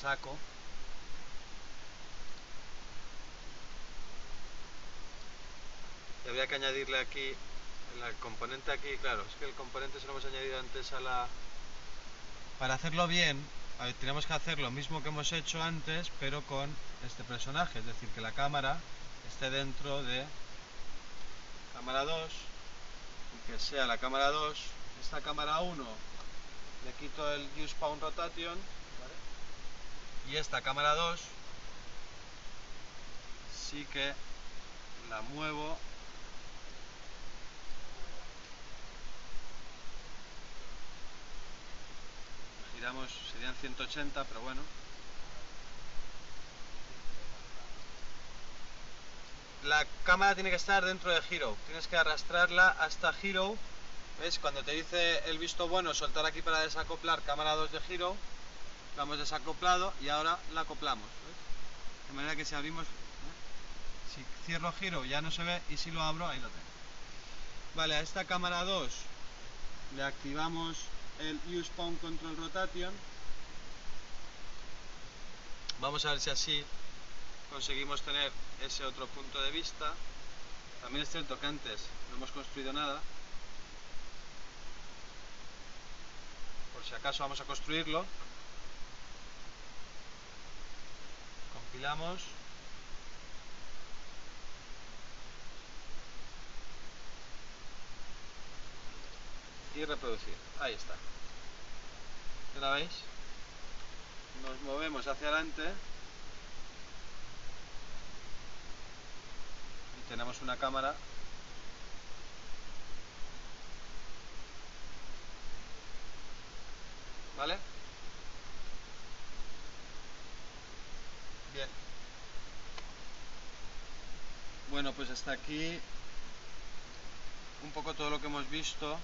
saco, y habría que añadirle aquí el componente aquí, claro, es que el componente se lo hemos añadido antes a la... Para hacerlo bien, tenemos que hacer lo mismo que hemos hecho antes, pero con este personaje, es decir, que la cámara esté dentro de cámara 2, que sea la cámara 2, esta cámara 1 le quito el use pound rotation, y esta cámara 2 sí que la muevo serían 180, pero bueno. La cámara tiene que estar dentro de Hero, tienes que arrastrarla hasta Hero. ¿Ves? Cuando te dice el visto bueno, soltar aquí para desacoplar cámara 2 de Hero, la hemos desacoplado y ahora la acoplamos. De manera que si abrimos, ¿eh? si cierro Hero ya no se ve y si lo abro, ahí lo tengo. Vale, a esta cámara 2 le activamos el Use Control Rotation. Vamos a ver si así conseguimos tener ese otro punto de vista. También es cierto que antes no hemos construido nada. Por si acaso vamos a construirlo. Compilamos. Y reproducir. Ahí está. ¿Ya la veis? Nos movemos hacia adelante y tenemos una cámara ¿Vale? Bien. Bueno, pues hasta aquí un poco todo lo que hemos visto.